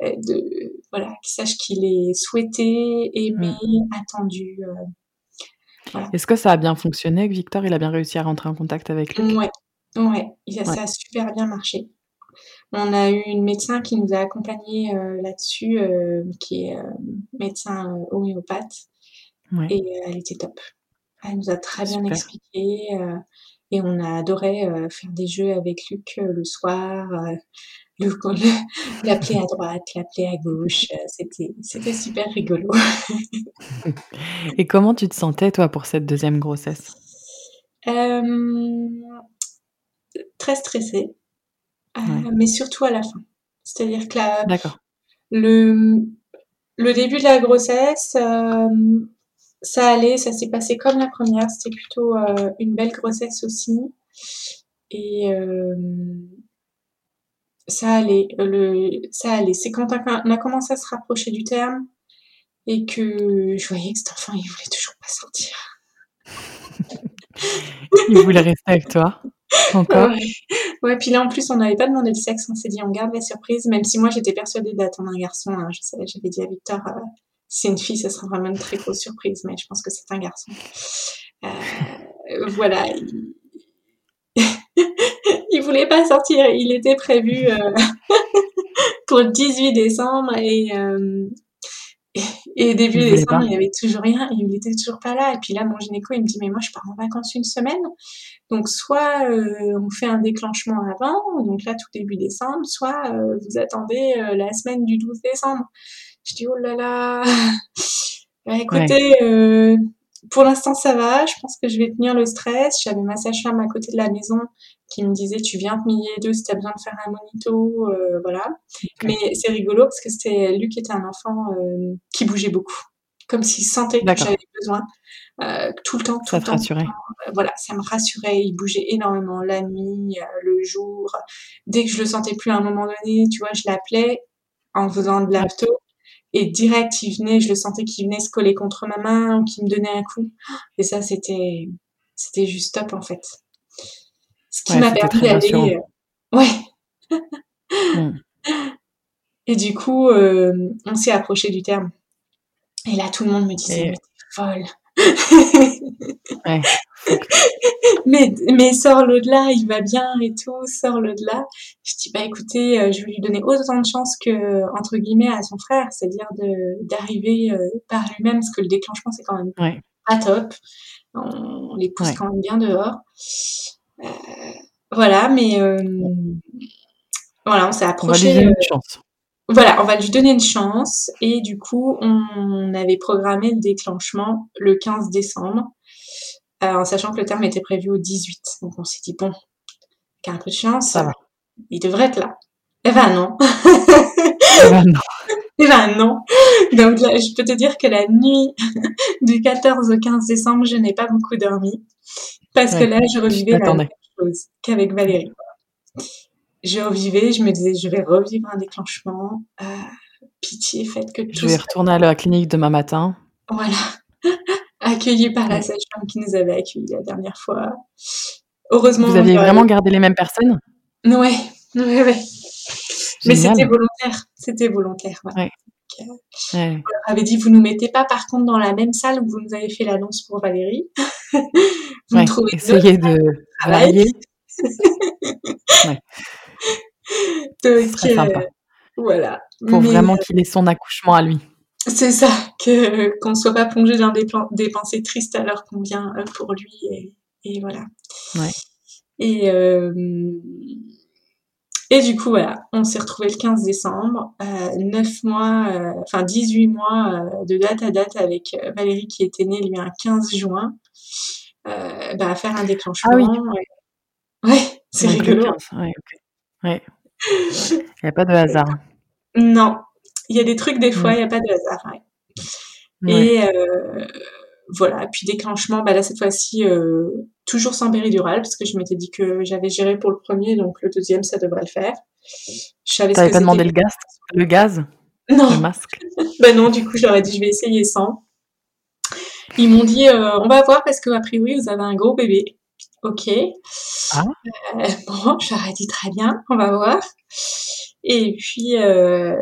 de voilà, qu'il sache qu'il est souhaité, aimé, mm. attendu. Est-ce que ça a bien fonctionné avec Victor Il a bien réussi à rentrer en contact avec lui Ouais, ouais, ça a super bien marché. On a eu une médecin qui nous a accompagnés euh, là-dessus, euh, qui est euh, médecin homéopathe. Et elle était top. Elle nous a très bien expliqué. et on a adoré faire des jeux avec Luc le soir l'appeler à droite, l'appeler à gauche. Euh, c'était, c'était super rigolo. Et comment tu te sentais, toi, pour cette deuxième grossesse? Euh, Très stressée, euh, mais surtout à la fin. C'est-à-dire que la, le, le début de la grossesse, ça allait, ça s'est passé comme la première. C'était plutôt une belle grossesse aussi. Et ça allait. Le, ça allait. C'est quand on a commencé à se rapprocher du terme et que je voyais que cet enfant, il voulait toujours pas sortir. il voulait rester avec toi encore. Ouais. puis là en plus on n'avait pas demandé le sexe, on s'est dit on garde la surprise, même si moi j'étais persuadée d'attendre un garçon. Hein. Je savais, j'avais dit à Victor, euh, si c'est une fille, ça sera vraiment une très grosse surprise, mais je pense que c'est un garçon. Euh, voilà, il voulait pas sortir. Il était prévu euh, pour le 18 décembre et, euh, et début décembre, il y avait toujours rien. Il était toujours pas là. Et puis là, mon gynéco, il me dit, mais moi, je pars en vacances une semaine. Donc, soit euh, on fait un déclenchement avant, donc là, tout début décembre, soit vous attendez la semaine du 12 décembre. Je dis, oh là là. Bah, écoutez, pour l'instant, ça va. Je pense que je vais tenir le stress. J'avais ma sage-femme à côté de la maison qui me disait tu viens te millier deux si tu as besoin de faire un monito, euh, voilà. Mais c'est rigolo parce que c'était lui qui était un enfant euh, qui bougeait beaucoup, comme s'il sentait que j'avais besoin euh, tout le temps, tout ça le temps. rassurait. voilà, ça me rassurait. Il bougeait énormément la nuit, le jour. Dès que je le sentais plus à un moment donné, tu vois, je l'appelais en faisant de l'apto. Et direct, il venait, je le sentais qu'il venait se coller contre ma main ou qu'il me donnait un coup. Et ça, c'était, c'était juste top, en fait. Ce qui m'a permis d'aller. Euh, ouais. Hmm. Et du coup, euh, on s'est approché du terme. Et là, tout le monde me disait, mais t'es folle. ouais. mais, mais sors-le de là, il va bien et tout, sors-le de là. Je dis, bah écoutez, euh, je vais lui donner autant de chance que, entre guillemets, à son frère, c'est-à-dire de, d'arriver euh, par lui-même, parce que le déclenchement, c'est quand même pas top. On, les pousse quand même bien dehors. Euh, voilà, mais voilà, on s'est approché. On va lui donner une chance. Voilà, on va lui donner une chance. Et du coup, on avait programmé le déclenchement le 15 décembre. Euh, en sachant que le terme était prévu au 18. Donc on s'est dit, bon, a un peu de chance, ça va. il devrait être là. Eh ben non. eh ben non. Eh ben non. Donc là, je peux te dire que la nuit du 14 au 15 décembre, je n'ai pas beaucoup dormi. Parce que là, je revivais la même chose qu'avec Valérie. Je revivais, je me disais, je vais revivre un déclenchement. Euh, pitié, faites que tout Je vais retourner à la clinique demain matin. Voilà accueillis par la sage-femme qui nous avait accueillis la dernière fois. Heureusement. Vous aviez vraiment gardé les mêmes personnes? Ouais, ouais, ouais. Mais c'était volontaire. C'était volontaire. Ouais. On leur avait dit, vous nous mettez pas par contre dans la même salle où vous nous avez fait l'annonce pour Valérie. vous trouvez essayez de travailler. ouais. Donc, très sympa. Euh, voilà. Pour vraiment euh, qu'il ait son accouchement à lui. C'est ça, que qu'on soit pas plongé dans des, des pensées tristes alors qu'on vient euh, pour lui et, et voilà. Ouais. Et euh, et du coup voilà, on s'est retrouvé le 15 décembre, euh, 9 mois, euh, enfin 18 mois euh, de date à date avec Valérie qui était née lui un 15 juin, bah, à faire un déclenchement. Ah oui. Ouais, c'est rigolo. Ouais. Il n'y a pas de hasard. Non, il y a des trucs, des fois, il n'y a pas de hasard. Et euh, voilà, puis déclenchement, bah là, cette fois-ci, euh, toujours sans péridurale, parce que je m'étais dit que j'avais géré pour le premier, donc le deuxième, ça devrait le faire. Je savais pas demandé le gaz Le gaz Non. Le masque Ben non, du coup, ai dit, je vais essayer sans. Ils m'ont dit, euh, on va voir, parce qu'a priori, vous avez un gros bébé. Ok. Ah. bon, je leur ai dit, très bien, on va voir. Et puis, euh,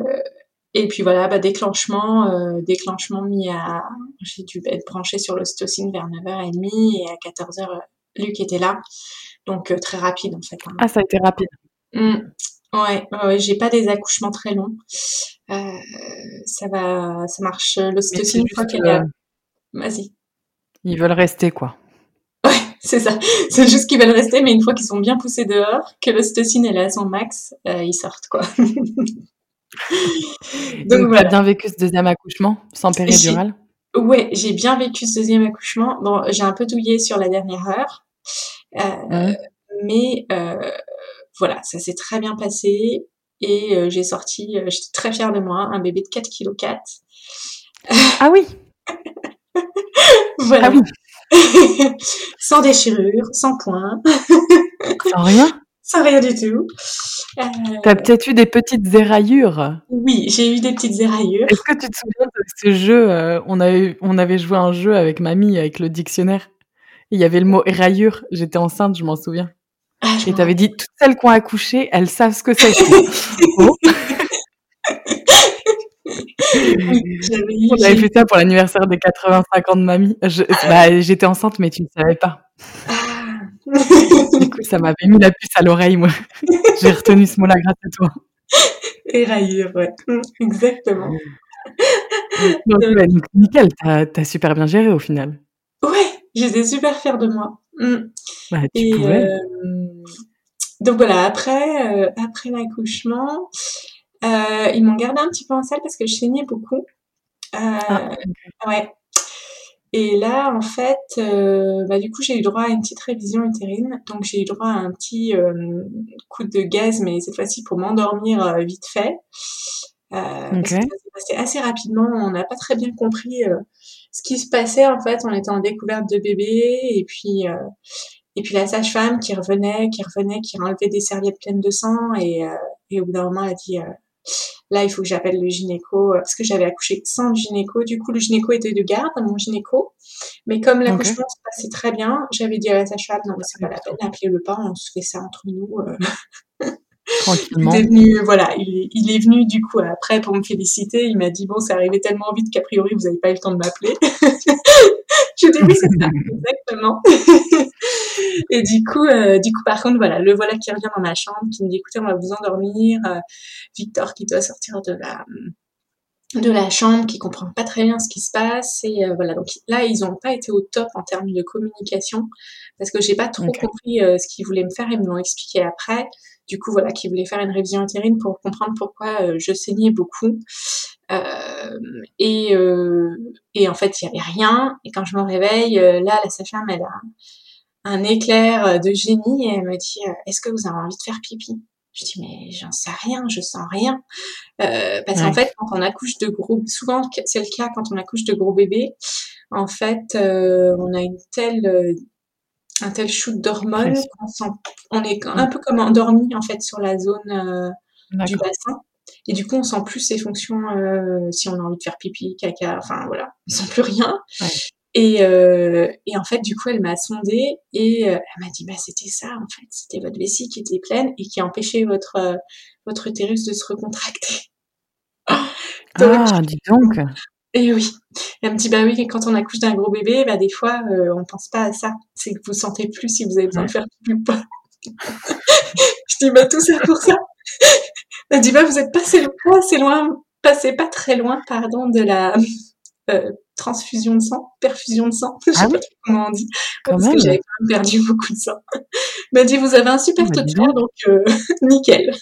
et puis voilà, bah, déclenchement, euh, déclenchement mis à. J'ai dû être branchée sur l'ostocine vers 9h30 et à 14h, Luc était là. Donc euh, très rapide en fait. Hein. Ah, ça a été rapide. Mmh. Ouais, ouais, j'ai pas des accouchements très longs. Euh, ça va, ça marche. Une fois qu'elle est. Vas-y. Ils veulent rester quoi. Ouais, c'est ça. C'est juste qu'ils veulent rester, mais une fois qu'ils sont bien poussés dehors, que l'ostocine est à son max, ils sortent quoi. Donc, voilà. bien vécu ce deuxième accouchement sans péridurale? Ouais, j'ai bien vécu ce deuxième accouchement. Bon, j'ai un peu douillé sur la dernière heure, euh, mais euh, voilà, ça s'est très bien passé et euh, j'ai sorti, j'étais très fière de moi, un bébé de 4 kg 4. Ah oui. voilà. Ah oui. sans déchirure, sans point. sans rien? Sans rien du tout. Euh... T'as peut-être eu des petites éraillures. Oui, j'ai eu des petites éraillures. Est-ce que tu te souviens de ce jeu euh, on, avait, on avait joué un jeu avec mamie, avec le dictionnaire. Il y avait le mot éraillure. J'étais enceinte, je m'en souviens. Ah, et t'avais dit, toutes celles qui ont accouché, elles savent ce que c'est. oh. on avait fait ça pour l'anniversaire des 85 ans de mamie. bah, J'étais enceinte, mais tu ne savais pas. Ah, du coup, ça m'avait mis la puce à l'oreille, moi. J'ai retenu ce mot-là grâce à toi. Éraillure, ouais. Mm, exactement. donc, nickel, t'as as super bien géré au final. Ouais, j'étais super fière de moi. Mm. Bah, tu Et, pouvais. Euh, donc voilà, après, euh, après l'accouchement, euh, ils m'ont gardé un petit peu en salle parce que je saignais beaucoup. Ah, ouais. Et là, en fait, euh, bah, du coup, j'ai eu droit à une petite révision utérine. Donc, j'ai eu droit à un petit euh, coup de gaz, mais cette fois-ci pour m'endormir euh, vite fait. Euh, passé assez rapidement. On n'a pas très bien compris ce qui se passait. En fait, on était en découverte de bébé, et puis et puis la sage-femme qui revenait, qui revenait, qui enlevait des serviettes pleines de sang, et, et au bout d'un moment, elle a dit Là, il faut que j'appelle le gynéco euh, parce que j'avais accouché sans le gynéco. Du coup, le gynéco était de garde, mon gynéco. Mais comme l'accouchement se passait très bien, j'avais dit à la sage-femme, non, mais c'est pas la peine, appelez-le pas, on se fait ça entre nous. Euh. Tranquillement. Il est venu, voilà, il est, venu du coup après pour me féliciter. Il m'a dit bon, c'est arrivé tellement vite qu'a priori vous n'avez pas eu le temps de m'appeler. je dis oui, c'est ça, exactement. et du coup, euh, du coup, par contre, voilà, le voilà qui revient dans ma chambre, qui me dit, écoutez, on va vous endormir. Euh, Victor qui doit sortir de la de la chambre, qui comprend pas très bien ce qui se passe. Et euh, voilà, donc là, ils ont pas été au top en termes de communication, parce que j'ai pas trop compris ce qu'ils voulaient me faire. Ils me l'ont expliqué après. Du coup, voilà, qu'ils voulaient faire une révision utérine pour comprendre pourquoi je saignais beaucoup. Euh, et, euh, et en fait, il y avait rien. Et quand je me réveille, euh, là, la sage-femme, elle a un éclair de génie et elle me dit Est-ce que vous avez envie de faire pipi? Je dis Mais j'en sais rien, je sens rien. Euh, parce qu'en fait, quand on accouche de gros, souvent c'est le cas quand on accouche de gros bébés, en fait, euh, on a une telle un tel shoot d'hormones qu'on on est un peu comme endormi en fait sur la zone du bassin. Et du coup, on sent plus ses fonctions euh, si on a envie de faire pipi, caca, enfin voilà, on sent plus rien. Et, euh, et en fait, du coup, elle m'a sondée et euh, elle m'a dit, bah c'était ça en fait, c'était votre vessie qui était pleine et qui empêchait votre euh, votre utérus de se recontracter. ah, dis donc. Et oui. Elle me dit, bah oui, quand on accouche d'un gros bébé, bah des fois, on pense pas à ça. C'est que vous sentez plus si vous avez besoin de faire pipi ou pas. je dis, bah tout ça pour ça. Elle dit, bah, vous êtes passé loin, c'est loin, passez pas très loin, pardon, de la euh, transfusion de sang, perfusion de sang, je sais ah pas comment on dit, parce que j'avais quand même perdu beaucoup de sang. Elle m'a dit, vous avez un super bah, taux donc euh, nickel.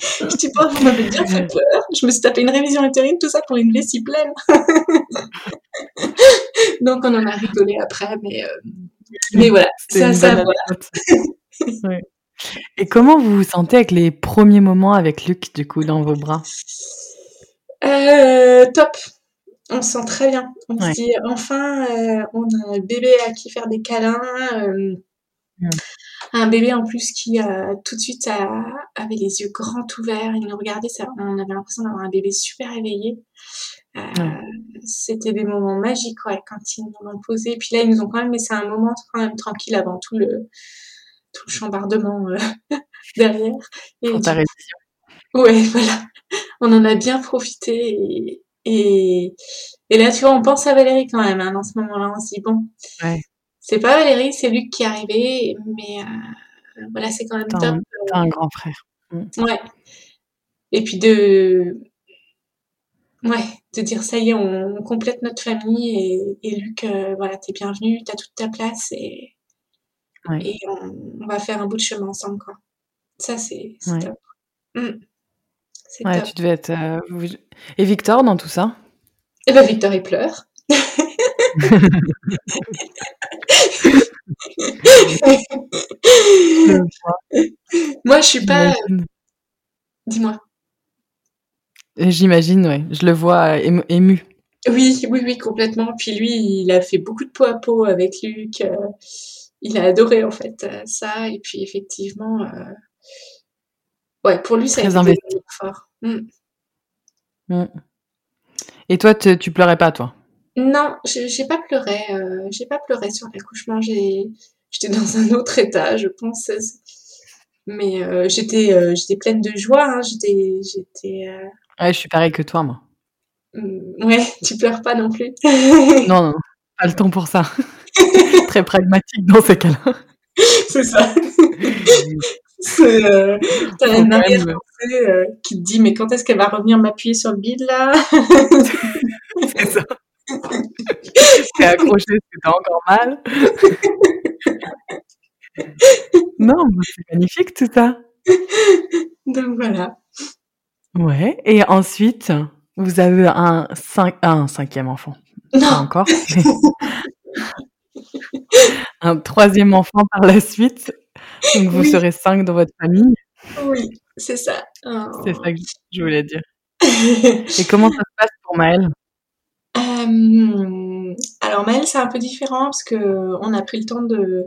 je dis, pas, vous m'avez bien fait peur. Je me suis tapé une révision utérine, tout ça pour une vessie pleine. donc on en a rigolé après, mais, euh, mais voilà, ça, ça, voilà. Et comment vous vous sentez avec les premiers moments avec Luc, du coup, dans vos bras? Euh, Top. On se sent très bien. On se dit, enfin, euh, on a un bébé à qui faire des câlins. Euh, un bébé en plus qui tout de suite avait les yeux grands ouverts. Il nous regardait, ça, on avait l'impression d'avoir un bébé super éveillé. C'était des moments magiques ouais, quand ils nous l'ont posé. Puis là, ils nous ont quand même laissé un moment quand même tranquille avant tout le, tout le chambardement euh, derrière. Et Pour ta Ouais, voilà. On en a bien profité et, et, et, là, tu vois, on pense à Valérie quand même, hein, dans ce moment-là. On se dit, bon, ouais. c'est pas Valérie, c'est Luc qui est arrivé, mais euh, voilà, c'est quand même top. Un, T'as un grand frère. Mm. Ouais. Et puis de, ouais, de dire ça y est, on, complète notre famille et, et Luc, euh, voilà, t'es bienvenu, t'as toute ta place et, et on, va faire un bout de chemin ensemble, quoi. Ça, c'est top. Mmh. Ouais, tu devais être. Euh, et Victor dans tout ça? Eh ben, Victor, il pleure. Moi, je suis pas. Dis-moi. J'imagine, ouais. Je le vois ému. Oui, oui, oui, complètement. Puis lui, il a fait beaucoup de peau à peau avec Luc. Euh, il a adoré en fait euh, ça. Et puis effectivement, euh, ouais, pour lui, ça a été investi. fort. Mm. Mm. Et toi, tu pleurais pas, toi? Non, j'ai pas pleuré. Euh, j'ai pas pleuré sur l'accouchement. J'étais dans un autre état, je pense. Mais j'étais j'étais pleine de joie. Hein. J'étais j'étais. Ouais, je suis pareil que toi, moi. Mm, ouais, tu pleures pas non plus. non, non, pas le temps pour ça. très pragmatique dans ces cas-là. C'est ça. C'est, euh, t'as une arrière-pensée euh, qui te dit mais quand est-ce qu'elle va revenir m'appuyer sur le bide là? C'est ça. T'es accroché, c'est encore mal. non, c'est magnifique tout ça. Donc voilà. Ouais, et ensuite, vous avez un, un cinquième enfant. Non. Pas encore. un troisième enfant par la suite. Donc vous serez cinq dans votre famille. Oui, c'est ça. C'est ça que je voulais dire. Et comment ça se passe pour Maëlle? Euh, Alors Maëlle, c'est un peu différent parce que on a pris le temps de,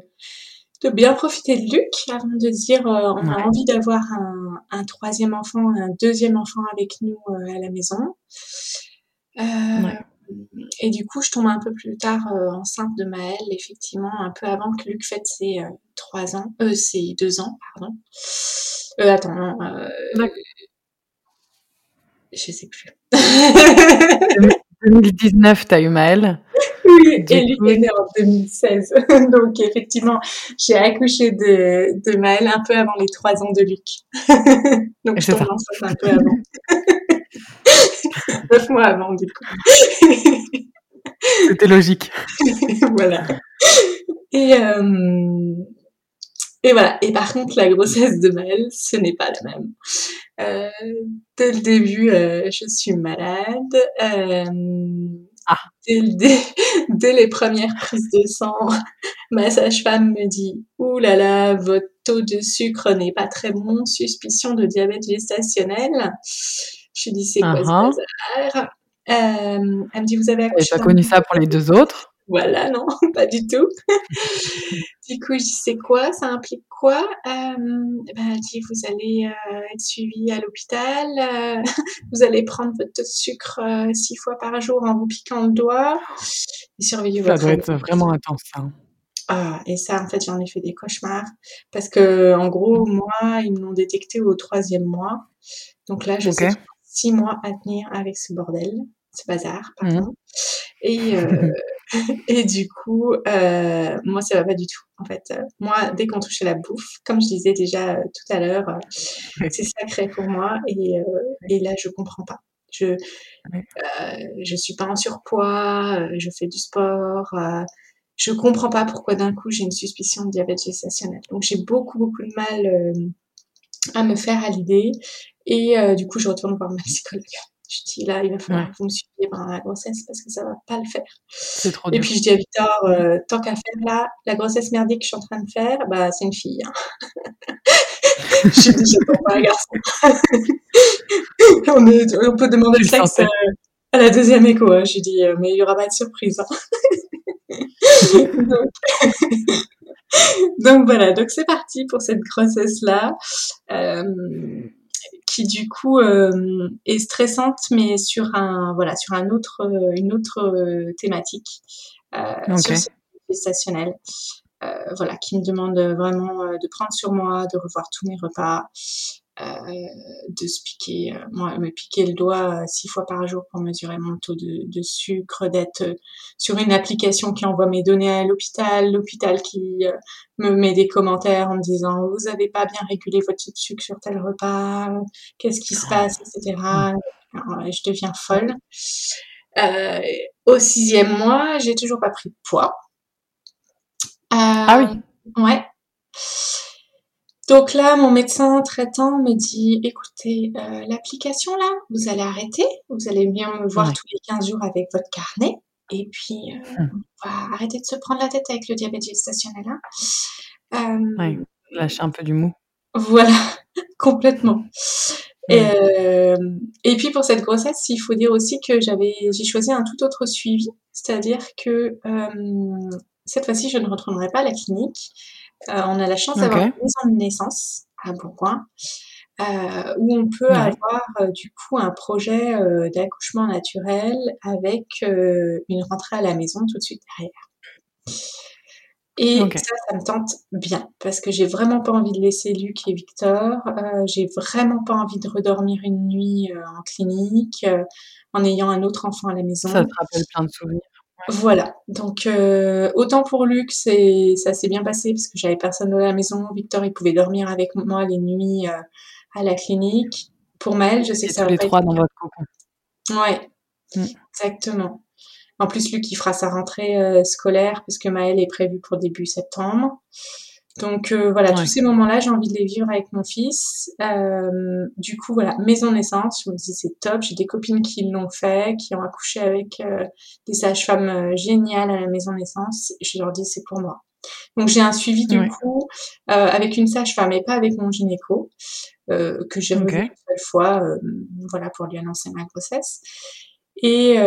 de bien profiter de Luc avant de dire euh, on a envie d'avoir un, un, troisième enfant, un deuxième enfant avec nous euh, à la maison. Ouais. Et du coup, je tombe un peu plus tard euh, enceinte de Maëlle, effectivement, un peu avant que Luc fête ses euh, trois ans, euh, ses deux ans, pardon. Euh, attends, non. Euh, je sais plus. 2019, t'as eu Maëlle. Oui, et Luc est né en 2016. Donc, effectivement, j'ai accouché de, de Maëlle un peu avant les trois ans de Luc. Donc, je tombe enceinte un peu avant. Neuf mois avant, du coup. C'était logique. voilà. Et, euh, et voilà. Et par contre, la grossesse de Maëlle, ce n'est pas la même. Euh, dès le début, euh, je suis malade. Ah. Dès, les premières prises de sang, ma sage-femme me dit Ouh là là, votre taux de sucre n'est pas très bon, suspicion de diabète gestationnel. Je lui dis C'est quoi ce bazar euh, Elle me dit Vous avez accouché. pas connu ça pour les deux autres? Voilà, non, pas du tout. du coup, je dis, c'est quoi? Ça implique quoi? Euh, ben, Elle dit, vous allez euh, être suivi à l'hôpital, euh, vous allez prendre votre sucre euh, six fois par jour en vous piquant le doigt et surveiller votre... Ça doit être vraiment intense. Hein. Ah, et ça, en fait, j'en ai fait des cauchemars. Parce que, en gros, moi, ils m'ont détecté au troisième mois. Donc là, je sais six mois à tenir avec ce bordel, ce bazar, pardon. Mmh. Et, euh, et du coup, euh, moi, ça va pas du tout. En fait, moi, dès qu'on touche à la bouffe, comme je disais déjà euh, tout à l'heure, c'est sacré pour moi. Et, et là, je comprends pas. Je, je suis pas en surpoids, je fais du sport. je comprends pas pourquoi d'un coup j'ai une suspicion de diabète gestationnel. Donc j'ai beaucoup beaucoup de mal à me faire à l'idée et du coup je retourne voir ma psychologue. Je dis là, il va falloir que vous me suiviez pendant la grossesse parce que ça va pas le faire. C'est trop Et puis je dis à Victor, euh, tant qu'à faire là, la grossesse merdique que je suis en train de faire, bah c'est une fille. Hein. je dis, j'attends pas un garçon. on, est, on, peut demander le sexe euh, à la deuxième écho. Hein. Je lui dis, euh, mais il y aura pas de surprise. Hein. donc, donc, voilà, donc c'est parti pour cette grossesse là. Euh, qui du coup euh, est stressante, mais sur un voilà sur un autre euh, une autre euh, thématique okay. sur stationnel. voilà, qui me demande vraiment de prendre sur moi, de revoir tous mes repas, de se piquer, euh, moi, me piquer le doigt euh, six fois par jour pour mesurer mon taux de, de sucre, d'être sur une application qui envoie mes données à l'hôpital, l'hôpital qui me met des commentaires en me disant vous avez pas bien régulé votre taux de sucre sur tel repas, qu'est-ce qui se passe, etc. je deviens folle. Euh, au sixième mois, j'ai toujours pas pris de poids. ah oui. Ouais. Donc là, mon médecin traitant me dit, écoutez, euh, l'application là, vous allez arrêter, vous allez bien me voir tous les 15 jours avec votre carnet, et puis euh, hum. on va arrêter de se prendre la tête avec le diabète gestationnel. Hein. Euh, lâcher un peu du mou. Voilà, complètement. Et, et, puis pour cette grossesse, il faut dire aussi que j'avais, j'ai choisi un tout autre suivi, c'est-à-dire que cette fois-ci, je ne retournerai pas à la clinique. Euh, on a la chance d'avoir une maison de naissance à Bourgoin. Euh, où on peut avoir euh, du coup un projet d'accouchement naturel avec une rentrée à la maison tout de suite derrière. Et ça, ça me tente bien parce que j'ai vraiment pas envie de laisser Luc et Victor. j'ai vraiment pas envie de redormir une nuit en clinique en ayant un autre enfant à la maison. Ça te rappelle plein de souvenirs. Voilà, donc euh, autant pour Luc, c'est ça s'est bien passé parce que j'avais personne dans la maison. Victor, il pouvait dormir avec moi les nuits euh, à la clinique. Pour Maëlle, je sais que ça va les trois dans votre cocon. Ouais, mm. exactement. En plus, Luc, il fera sa rentrée euh, scolaire parce que Maëlle est prévue pour début septembre. Donc euh, voilà, tous ces moments-là, j'ai envie de les vivre avec mon fils. Euh, du coup, voilà, maison naissance, je me dis c'est top. J'ai des copines qui l'ont fait, qui ont accouché avec euh, des sages-femmes géniales à la maison naissance. Je leur dis c'est pour moi. Donc j'ai un suivi du coup avec une sage-femme et pas avec mon gynéco que j'ai revu une seule fois, voilà pour lui annoncer ma grossesse. Et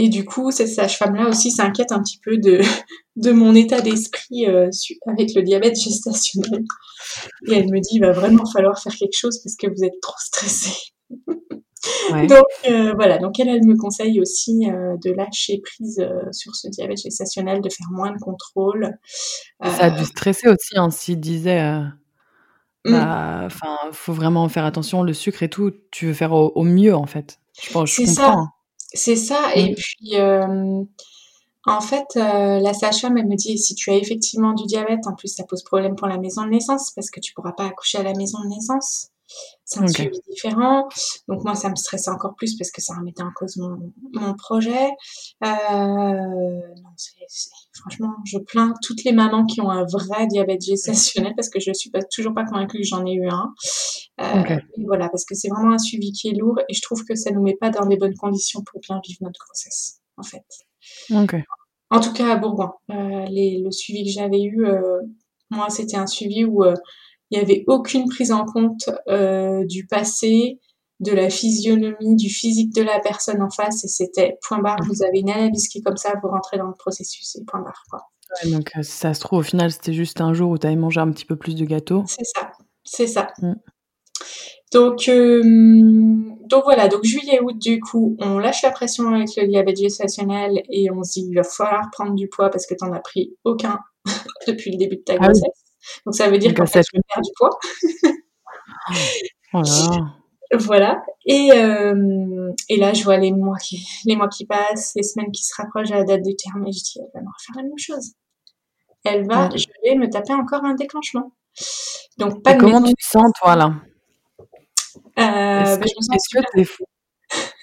et du coup, cette sage-femme-là aussi s'inquiète un petit peu de, de mon état d'esprit euh, avec le diabète gestationnel. Et elle me dit, il va vraiment falloir faire quelque chose parce que vous êtes trop stressé. Donc euh, voilà, donc elle, elle me conseille aussi euh, de lâcher prise sur ce diabète gestationnel, de faire moins de contrôle. Ça a dû stresser aussi, hein, s'il disait, mmh. bah, enfin, faut vraiment faire attention, le sucre et tout, tu veux faire au, mieux en fait. Je, pense, je comprends. Ça. C'est ça et puis, en fait, la sage-femme, elle me dit: «Si tu as effectivement du diabète, en plus ça pose problème pour la maison de naissance parce que tu pourras pas accoucher à la maison de naissance. C'est un OK. suivi différent». Donc moi, ça me stressait encore plus parce que ça remettait en cause mon mon projet. Non, c'est franchement, je plains toutes les mamans qui ont un vrai diabète gestationnel parce que je suis pas toujours pas convaincue que j'en ai eu un. Et voilà, parce que c'est vraiment un suivi qui est lourd et je trouve que ça nous met pas dans des bonnes conditions pour bien vivre notre grossesse, en fait. En tout cas à Bourgoin, les le suivi que j'avais eu, heu, moi, c'était un suivi où, il y avait aucune prise en compte, du passé, de la physionomie, du physique de la personne en face et c'était point barre, vous avez une analyse qui est comme ça, vous rentrez dans le processus et point barre, quoi. Ouais, donc si ça se trouve, au final, c'était juste un jour où tu avais mangé un petit peu plus de gâteau. C'est ça, c'est ça. Mmh. Donc hem, donc voilà, donc juillet-août, du coup, on lâche la pression avec le diabète gestationnel et on se dit: «Il va falloir prendre du poids parce que tu en as pris aucun depuis le début de ta Ah oui. grossesse». Donc ça veut dire qu'en fait, je perds du poids. Oh là là! Voilà et hem et là, je vois les mois qui les mois qui passent, les semaines qui se rapprochent de la date du terme et je dis: «Elle va me refaire la même chose. Elle va je vais me taper encore un déclenchement». Donc pas Et de comment tu te sens, toi, là? Heu, Est-ce bah, que je me sens est-ce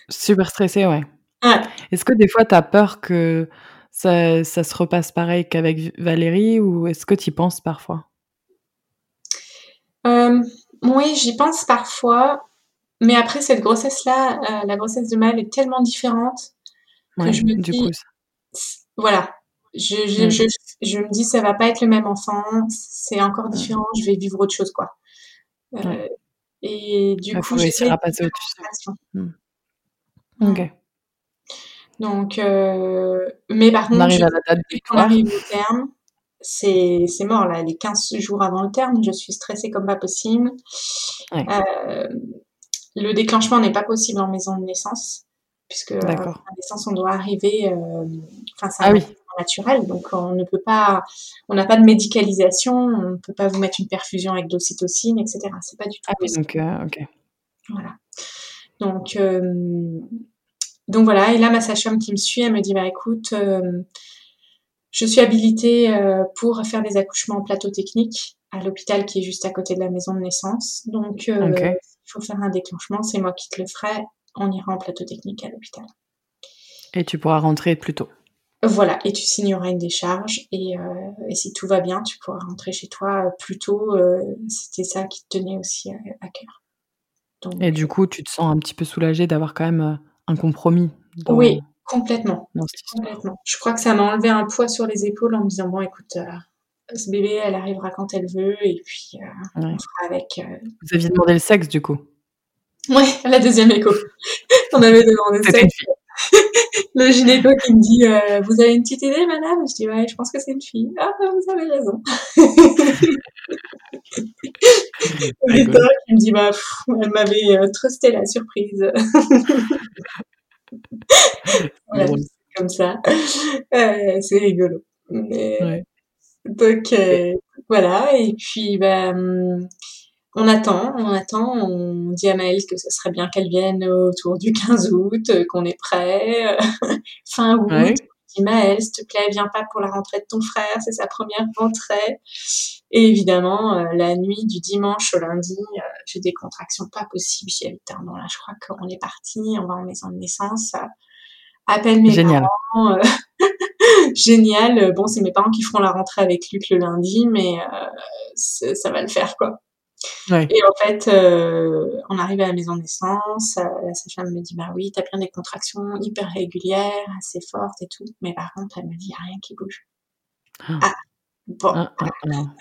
super stressée, ouais. Ouais. Est-ce que des fois, tu as peur que ça ça se repasse pareil qu'avec Valérie ou est-ce que tu y penses parfois? Hem, moui, j'y pense parfois, mais après cette grossesse-là, heu, la grossesse de Maëlle est tellement différente que Ouais, je me du coup, dis ça voilà, je je Mmh. je je me dis: «Ça va pas être le même enfant, c'est encore différent, je vais vivre autre chose, quoi». Ouais. Heu et du coup, réussir j'essaye à de passer au-dessus. Mmh. Mmh. OK. Donc heu, mais par On contre, je arrive sais à que la date dès qu'on butoir. arrive au terme, c'est mort, là, les 15 jours avant le terme, je suis stressée comme pas possible. Ouais. Le déclenchement n'est pas possible en maison de naissance puisque, heu, à naissance, on doit arriver, hem, enfin, c'est Ah oui. naturel, donc on ne peut pas on n'a pas de médicalisation, on ne peut pas vous mettre une perfusion avec de l'ocytocine et cetera. C'est pas du tout Ah oui, possible. donc heu, OK. Voilà. Donc hem, donc voilà et là, ma sage-femme qui me suit, elle me dit: «Bah, écoute, je suis habilitée, pour faire des accouchements en plateau technique à l'hôpital qui est juste à côté de la maison de naissance, donc S'il faut faire un déclenchement, c'est moi qui te le ferai, on ira en plateau technique à l'hôpital». Et tu pourras rentrer plus tôt. Voilà et tu signeras une décharge et et si tout va bien, tu pourras rentrer chez toi, heu, plus tôt, heu, c'était ça qui te tenait aussi à à cœur. Et du coup, tu te sens un petit peu soulagée d'avoir quand même, un compromis Oui, complètement, dans complètement. Je crois que ça m'a enlevé un poids sur les épaules en me disant: «Bon, écoute, ce bébé, elle arrivera quand elle veut et puis, heu, on fera avec, heu» Vous aviez demandé le sexe, du coup? Ouais, la 2e écho. On avait demandé le sexe. Le gynéco qui me dit, heu: «Vous avez une petite idée, madame?» Je dis: «Ouais, je pense que c'est une fille». «Ah bah, vous avez raison». Rigolo. qui me dit: «Bah, elle m'avait, trusté la surprise». Voilà, comme ça. C'est rigolo. Mais Ouais. Donc heu, voilà et puis, bah, mmh, on attend, on attend, on dit à Maëlle que ce serait bien qu'elle vienne autour du 15 août, heu, qu'on est prêts, heu, fin août. Ouais. Je dis: «Maëlle, s'il te plaît, viens pas pour la rentrée de ton frère, c'est sa 1re rentrée» et évidemment, la nuit du dimanche au lundi, j'ai des contractions pas possibles. Dis à Victor: «Bon là, je crois qu'on est partis, on va en maison de naissance, heu, appelle mes Génial. parents, génial, heu, bon, c'est mes parents qui feront la rentrée avec Luc le lundi, mais heu, ç ça va le faire, quoi» Ouais. et en fait, heu, on arrive à la maison de naissance, heu, la sage-femme me dit: «Bah oui, tu as bien des contractions hyper régulières, assez fortes et tout», mais par contre, elle me dit: «Il y a rien qui bouge». Ah, bon. Han, han, han.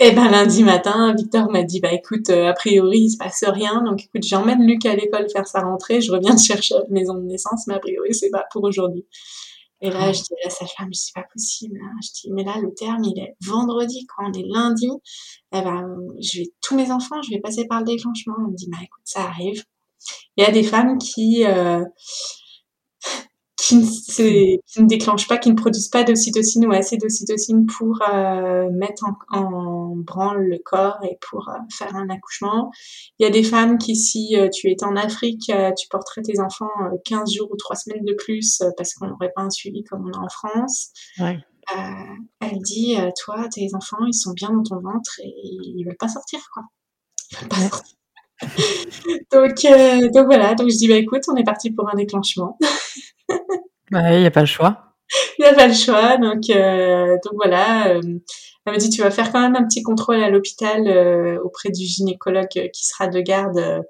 Et ben, lundi matin, Victor m'a dit: «Bah, écoute, a priori, il se passe rien, donc écoute, j'emmène Luc à l'école faire sa rentrée, je reviens te chercher à la maison de naissance, mais a priori, c'est pas pour aujourd'hui» et là, je dis à la sage-femme: «C'est pas possible, hein», je dis: «Mais là, le terme, il est vendredi, quoi, on est lundi, et ben, je vais tous mes enfants, je vais passer par le déclenchement». Elle me dit: «Bah, écoute, ça arrive». Il y a des femmes qui, heu qui ne, qui ne déclenchent pas, qui ne produisent pas d'ocytocine ou assez d'ocytocine pour euh, mettre en, en, branle le corps et pour euh, faire un accouchement. Il y a des femmes qui, si euh, tu étais en Afrique, tu porterais tes enfants 15 jours ou 3 semaines de plus parce qu'on n'aurait pas un suivi comme on a en France. Ouais. elle dit, toi, tes enfants, ils sont bien dans ton ventre et ils veulent pas sortir, quoi. Ils veulent pas sortir. donc, donc voilà, donc je dis, bah écoute, on est parti pour un déclenchement. il n'y a pas le choix. Il n'y a pas le choix. Donc, euh, donc voilà. Euh, elle me dit, tu vas faire quand même un petit contrôle à l'hôpital euh, auprès du gynécologue qui sera de garde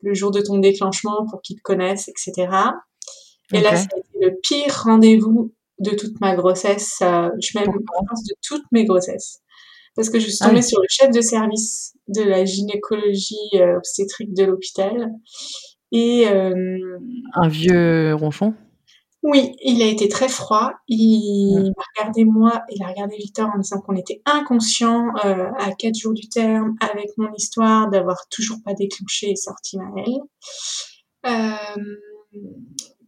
le jour de ton déclenchement pour qu'il te connaisse, etc. Et là, ça a été le pire rendez-vous de toute ma grossesse. je mets pense de toutes mes grossesses. Parce que je suis ah tombée sur le chef de service de la gynécologie obstétrique de l'hôpital. Et un vieux ronchon? Oui, il a été très froid. Il m'a regardé moi, il a regardé Victor en disant qu'on était inconscient euh, à quatre jours du terme avec mon histoire d'avoir toujours pas déclenché et sorti Maëlle. Euh,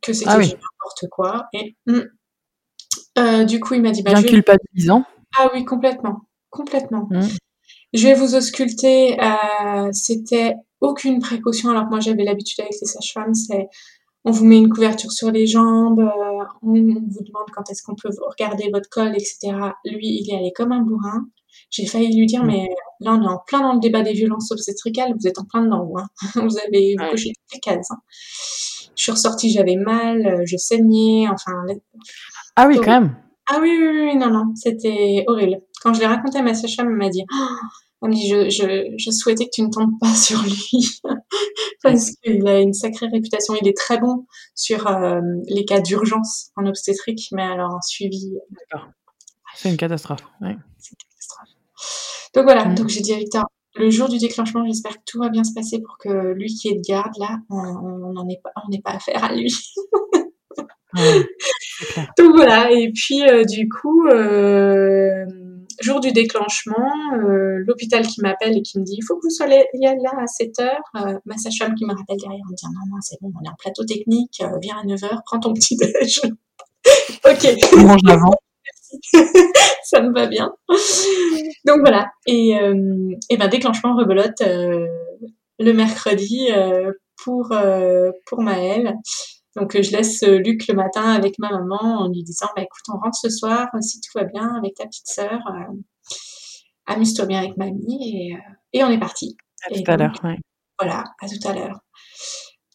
que c'était ah n'importe quoi. Et mm. euh, du coup, il m'a dit... Bah, Bien culpabilisant. Ah oui, complètement. Complètement. Mm. Je vais vous ausculter. Euh, c'était aucune précaution. Alors que moi, j'avais l'habitude avec les sages-femmes, c'est on vous met une couverture sur les jambes, euh, on, vous demande quand est-ce qu'on peut regarder votre col, etc. Lui, il est allé comme un bourrin. J'ai failli lui dire, mm. mais là, on est en plein dans le débat des violences obstétricales, vous êtes en plein dedans, vous. Hein. vous avez coché toutes les cases. Hein. Je suis ressortie, j'avais mal, euh, je saignais, enfin... Ah oui, quand même. Ah oui, oui, oui, non, non, c'était horrible. Quand je l'ai raconté à ma sage-femme, elle m'a dit, oh, elle me dit, je, je, je souhaitais que tu ne tombes pas sur lui parce qu'il a une sacrée réputation. Il est très bon sur euh, les cas d'urgence en obstétrique, mais alors en suivi. Euh, D'accord. C'est une catastrophe. Ouais. C'est une catastrophe. Donc voilà. Mm. Donc j'ai dit à Victor, le jour du déclenchement, j'espère que tout va bien se passer pour que lui qui est de garde là, on n'en est pas, on n'est pas affaire à lui. Donc voilà. Et puis euh, du coup. Euh, jour du déclenchement, euh, l'hôpital qui m'appelle et qui me dit il faut que vous soyez là à 7 heures. Euh, ma sage-femme qui me rappelle derrière en me dit non, non, c'est bon, on est en plateau technique, euh, viens à 9 heures, prends ton petit déj. ok. mange avant. Ça me va bien. Donc voilà. Et, et ben déclenchement rebelote le mercredi pour, pour Maëlle. Donc, euh, je laisse euh, Luc le matin avec ma maman en lui disant, bah, écoute, on rentre ce soir, euh, si tout va bien, avec ta petite sœur, amuse-toi bien avec mamie, et, et on est parti. À tout à l'heure. Voilà, à tout à l'heure.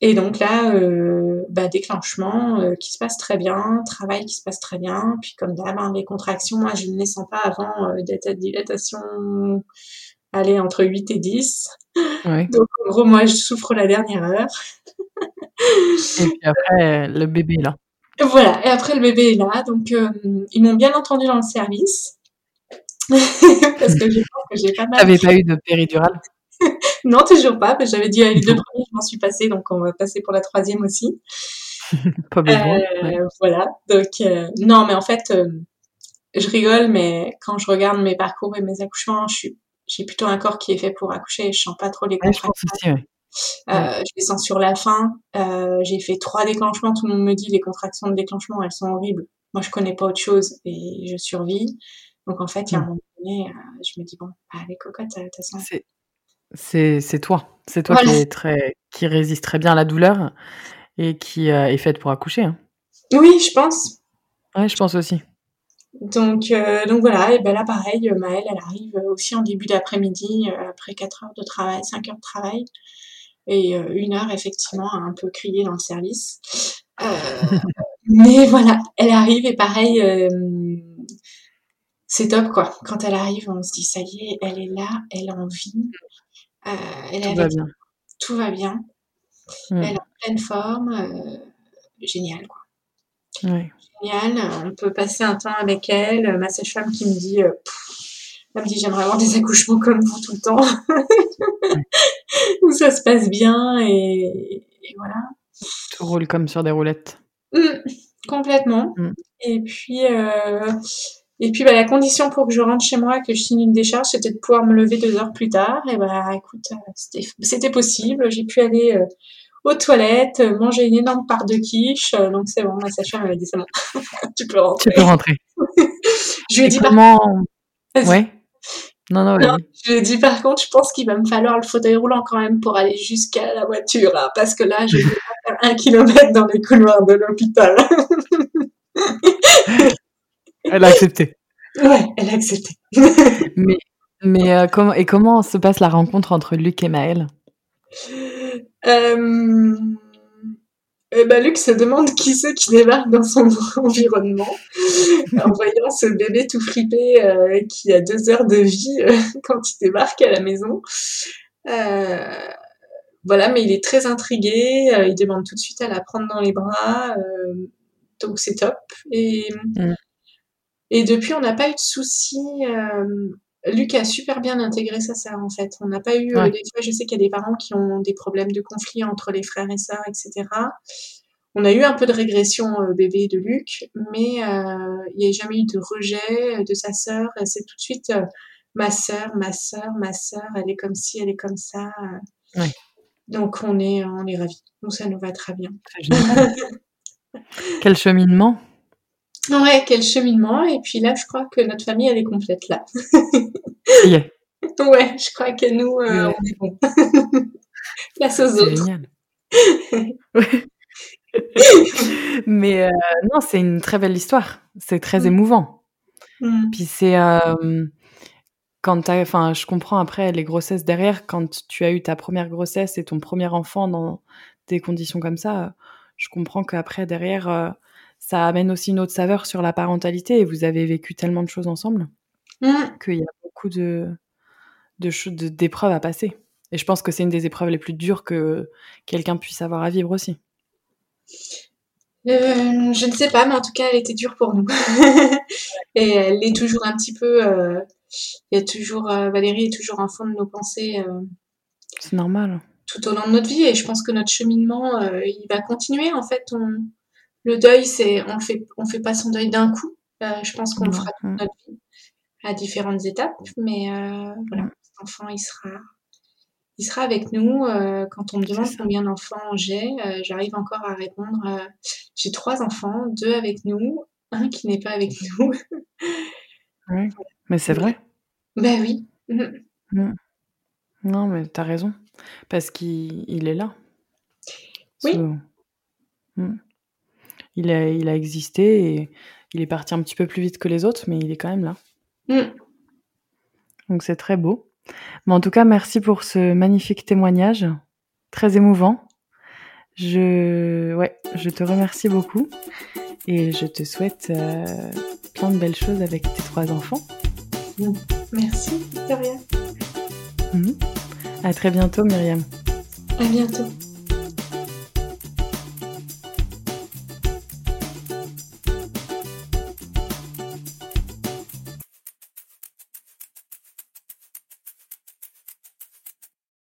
Et donc là, euh, bah, déclenchement euh, qui se passe très bien, travail qui se passe très bien. Puis comme d'hab, hein, les contractions, moi, je ne les sens pas avant euh, d'être à dilatation, aller entre 8 et 10. Donc en gros, moi, je souffre la dernière heure. Et puis après, le bébé est là. Voilà, et après le bébé est là. Donc, euh, ils m'ont bien entendu dans le service. Parce que je pense que j'ai pas mal. T'avais pas eu de péridurale? Non, toujours pas. J'avais dit à les deux premiers, je m'en suis passée, donc on va passer pour la troisième aussi. pas besoin. Euh, voilà. Donc, euh, non, mais en fait, je rigole, mais quand je regarde mes parcours et mes accouchements, j'ai plutôt un corps qui est fait pour accoucher. Je sens pas trop les contractions. Ouais, euh, je les sens sur la fin. Euh, j'ai fait trois déclenchements. Tout le monde me dit les contractions de déclenchement, elles sont horribles. Moi, je connais pas autre chose et je survis. Donc en fait, il y a un hmm. moment donné, euh, je me dis bon, allez cocotte, t'as C'est c'est toi, c'est toi qui est très qui résiste très bien à la douleur et qui est faite pour accoucher. Hein. Oui, je pense. Ouais, je pense aussi. Donc, donc voilà, et ben là pareil, Maëlle, elle arrive aussi en début d'après-midi, après 4 heures de travail, 5 heures de travail et euh, une heure effectivement à un peu crier dans le service. Euh, mais voilà, elle arrive et pareil, euh, c'est top quoi. Quand elle arrive, on se dit ça y est, elle est là, elle a envie, elle tout, va bien. tout va bien. Mm. Elle est en pleine forme, génial quoi. Génial, on peut passer un temps avec elle. Ma sage-femme qui me dit, elle me dit j'aimerais avoir des accouchements comme vous tout le temps. où ça se passe bien et, voilà. Roule comme sur des roulettes. Mmh, complètement. Mmh. Et puis, euh, et puis bah, la condition pour que je rentre chez moi, que je signe une décharge, c'était de pouvoir me lever deux heures plus tard. Et bah écoute, euh, c'était possible. J'ai pu aller euh, aux toilettes, manger une énorme part de quiche. donc c'est bon, ma sage-femme m'a dit c'est bon, tu peux rentrer. Tu peux rentrer. je lui ai dit comment... Ouais. Non, non, Je lui ai dit par contre, je pense qu'il va me falloir le fauteuil roulant quand même pour aller jusqu'à la voiture, hein, parce que là, je vais faire un kilomètre dans les couloirs de l'hôpital. elle a accepté. Ouais, elle a accepté. mais mais euh, comment et comment se passe la rencontre entre Luc et Maëlle? Euh... Eh ben, Luc se demande qui c'est qui débarque dans son environnement en voyant ce bébé tout fripé euh, qui a deux heures de vie euh, quand il débarque à la maison. voilà, mais il est très intrigué, il demande tout de suite à la prendre dans les bras, donc c'est top. Et, mm. et depuis, on n'a pas eu de soucis Luc a super bien intégré sa sœur en fait. On n'a pas eu euh, des fois, je sais qu'il y a des parents qui ont des problèmes de conflit entre les frères et sœurs, etc. On a eu un peu de régression euh, bébé de Luc, mais euh, il n'y a jamais eu de rejet de sa sœur. C'est tout de suite ma sœur, ma sœur, ma sœur. Elle est comme ci, elle est comme ça. Donc on est on est ravis. Nous ça nous va très bien. Quel cheminement Ouais, quel cheminement. Et puis là, je crois que notre famille, elle est complète là. yeah. Ouais, je crois que nous, euh, on est bon. Place aux autres. Génial. Mais euh, non, c'est une très belle histoire. C'est très mm. émouvant. Mm. Puis c'est euh, quand enfin, je comprends après les grossesses derrière, quand tu as eu ta première grossesse et ton premier enfant dans des conditions comme ça, je comprends qu'après derrière ça amène aussi une autre saveur sur la parentalité et vous avez vécu tellement de choses ensemble mmh. qu'il y a beaucoup de d'épreuves à passer. Et je pense que c'est une des épreuves les plus dures que quelqu'un puisse avoir à vivre aussi. Euh, je ne sais pas, mais en tout cas, elle était dure pour nous. et elle est toujours un petit peu. Euh, il y a toujours euh, Valérie est toujours en fond de nos pensées. c'est normal. Tout au long de notre vie, et je pense que notre cheminement, il va continuer. En fait, on, le deuil, c'est on fait on fait pas son deuil d'un coup. Euh, je pense qu'on le fera toute notre vie à différentes étapes, mais euh, voilà, cet enfant, il sera il sera avec nous. Euh, quand on me demande combien d'enfants j'ai, j'arrive encore à répondre. j'ai trois enfants, deux avec nous, un qui n'est pas avec nous. oui, mais c'est vrai. Ben oui. Mmh. Non, mais tu as raison, parce qu'il est là. Oui. Mmh il a, il a existé et il est parti un petit peu plus vite que les autres, mais il est quand même là. Mm. Donc c'est très beau. Mais en tout cas, merci pour ce magnifique témoignage, très émouvant. Je, ouais, je te remercie beaucoup et je te souhaite euh, plein de belles choses avec tes trois enfants. Mm. Merci, Victoria. Mm. À très bientôt, Myriam. À bientôt.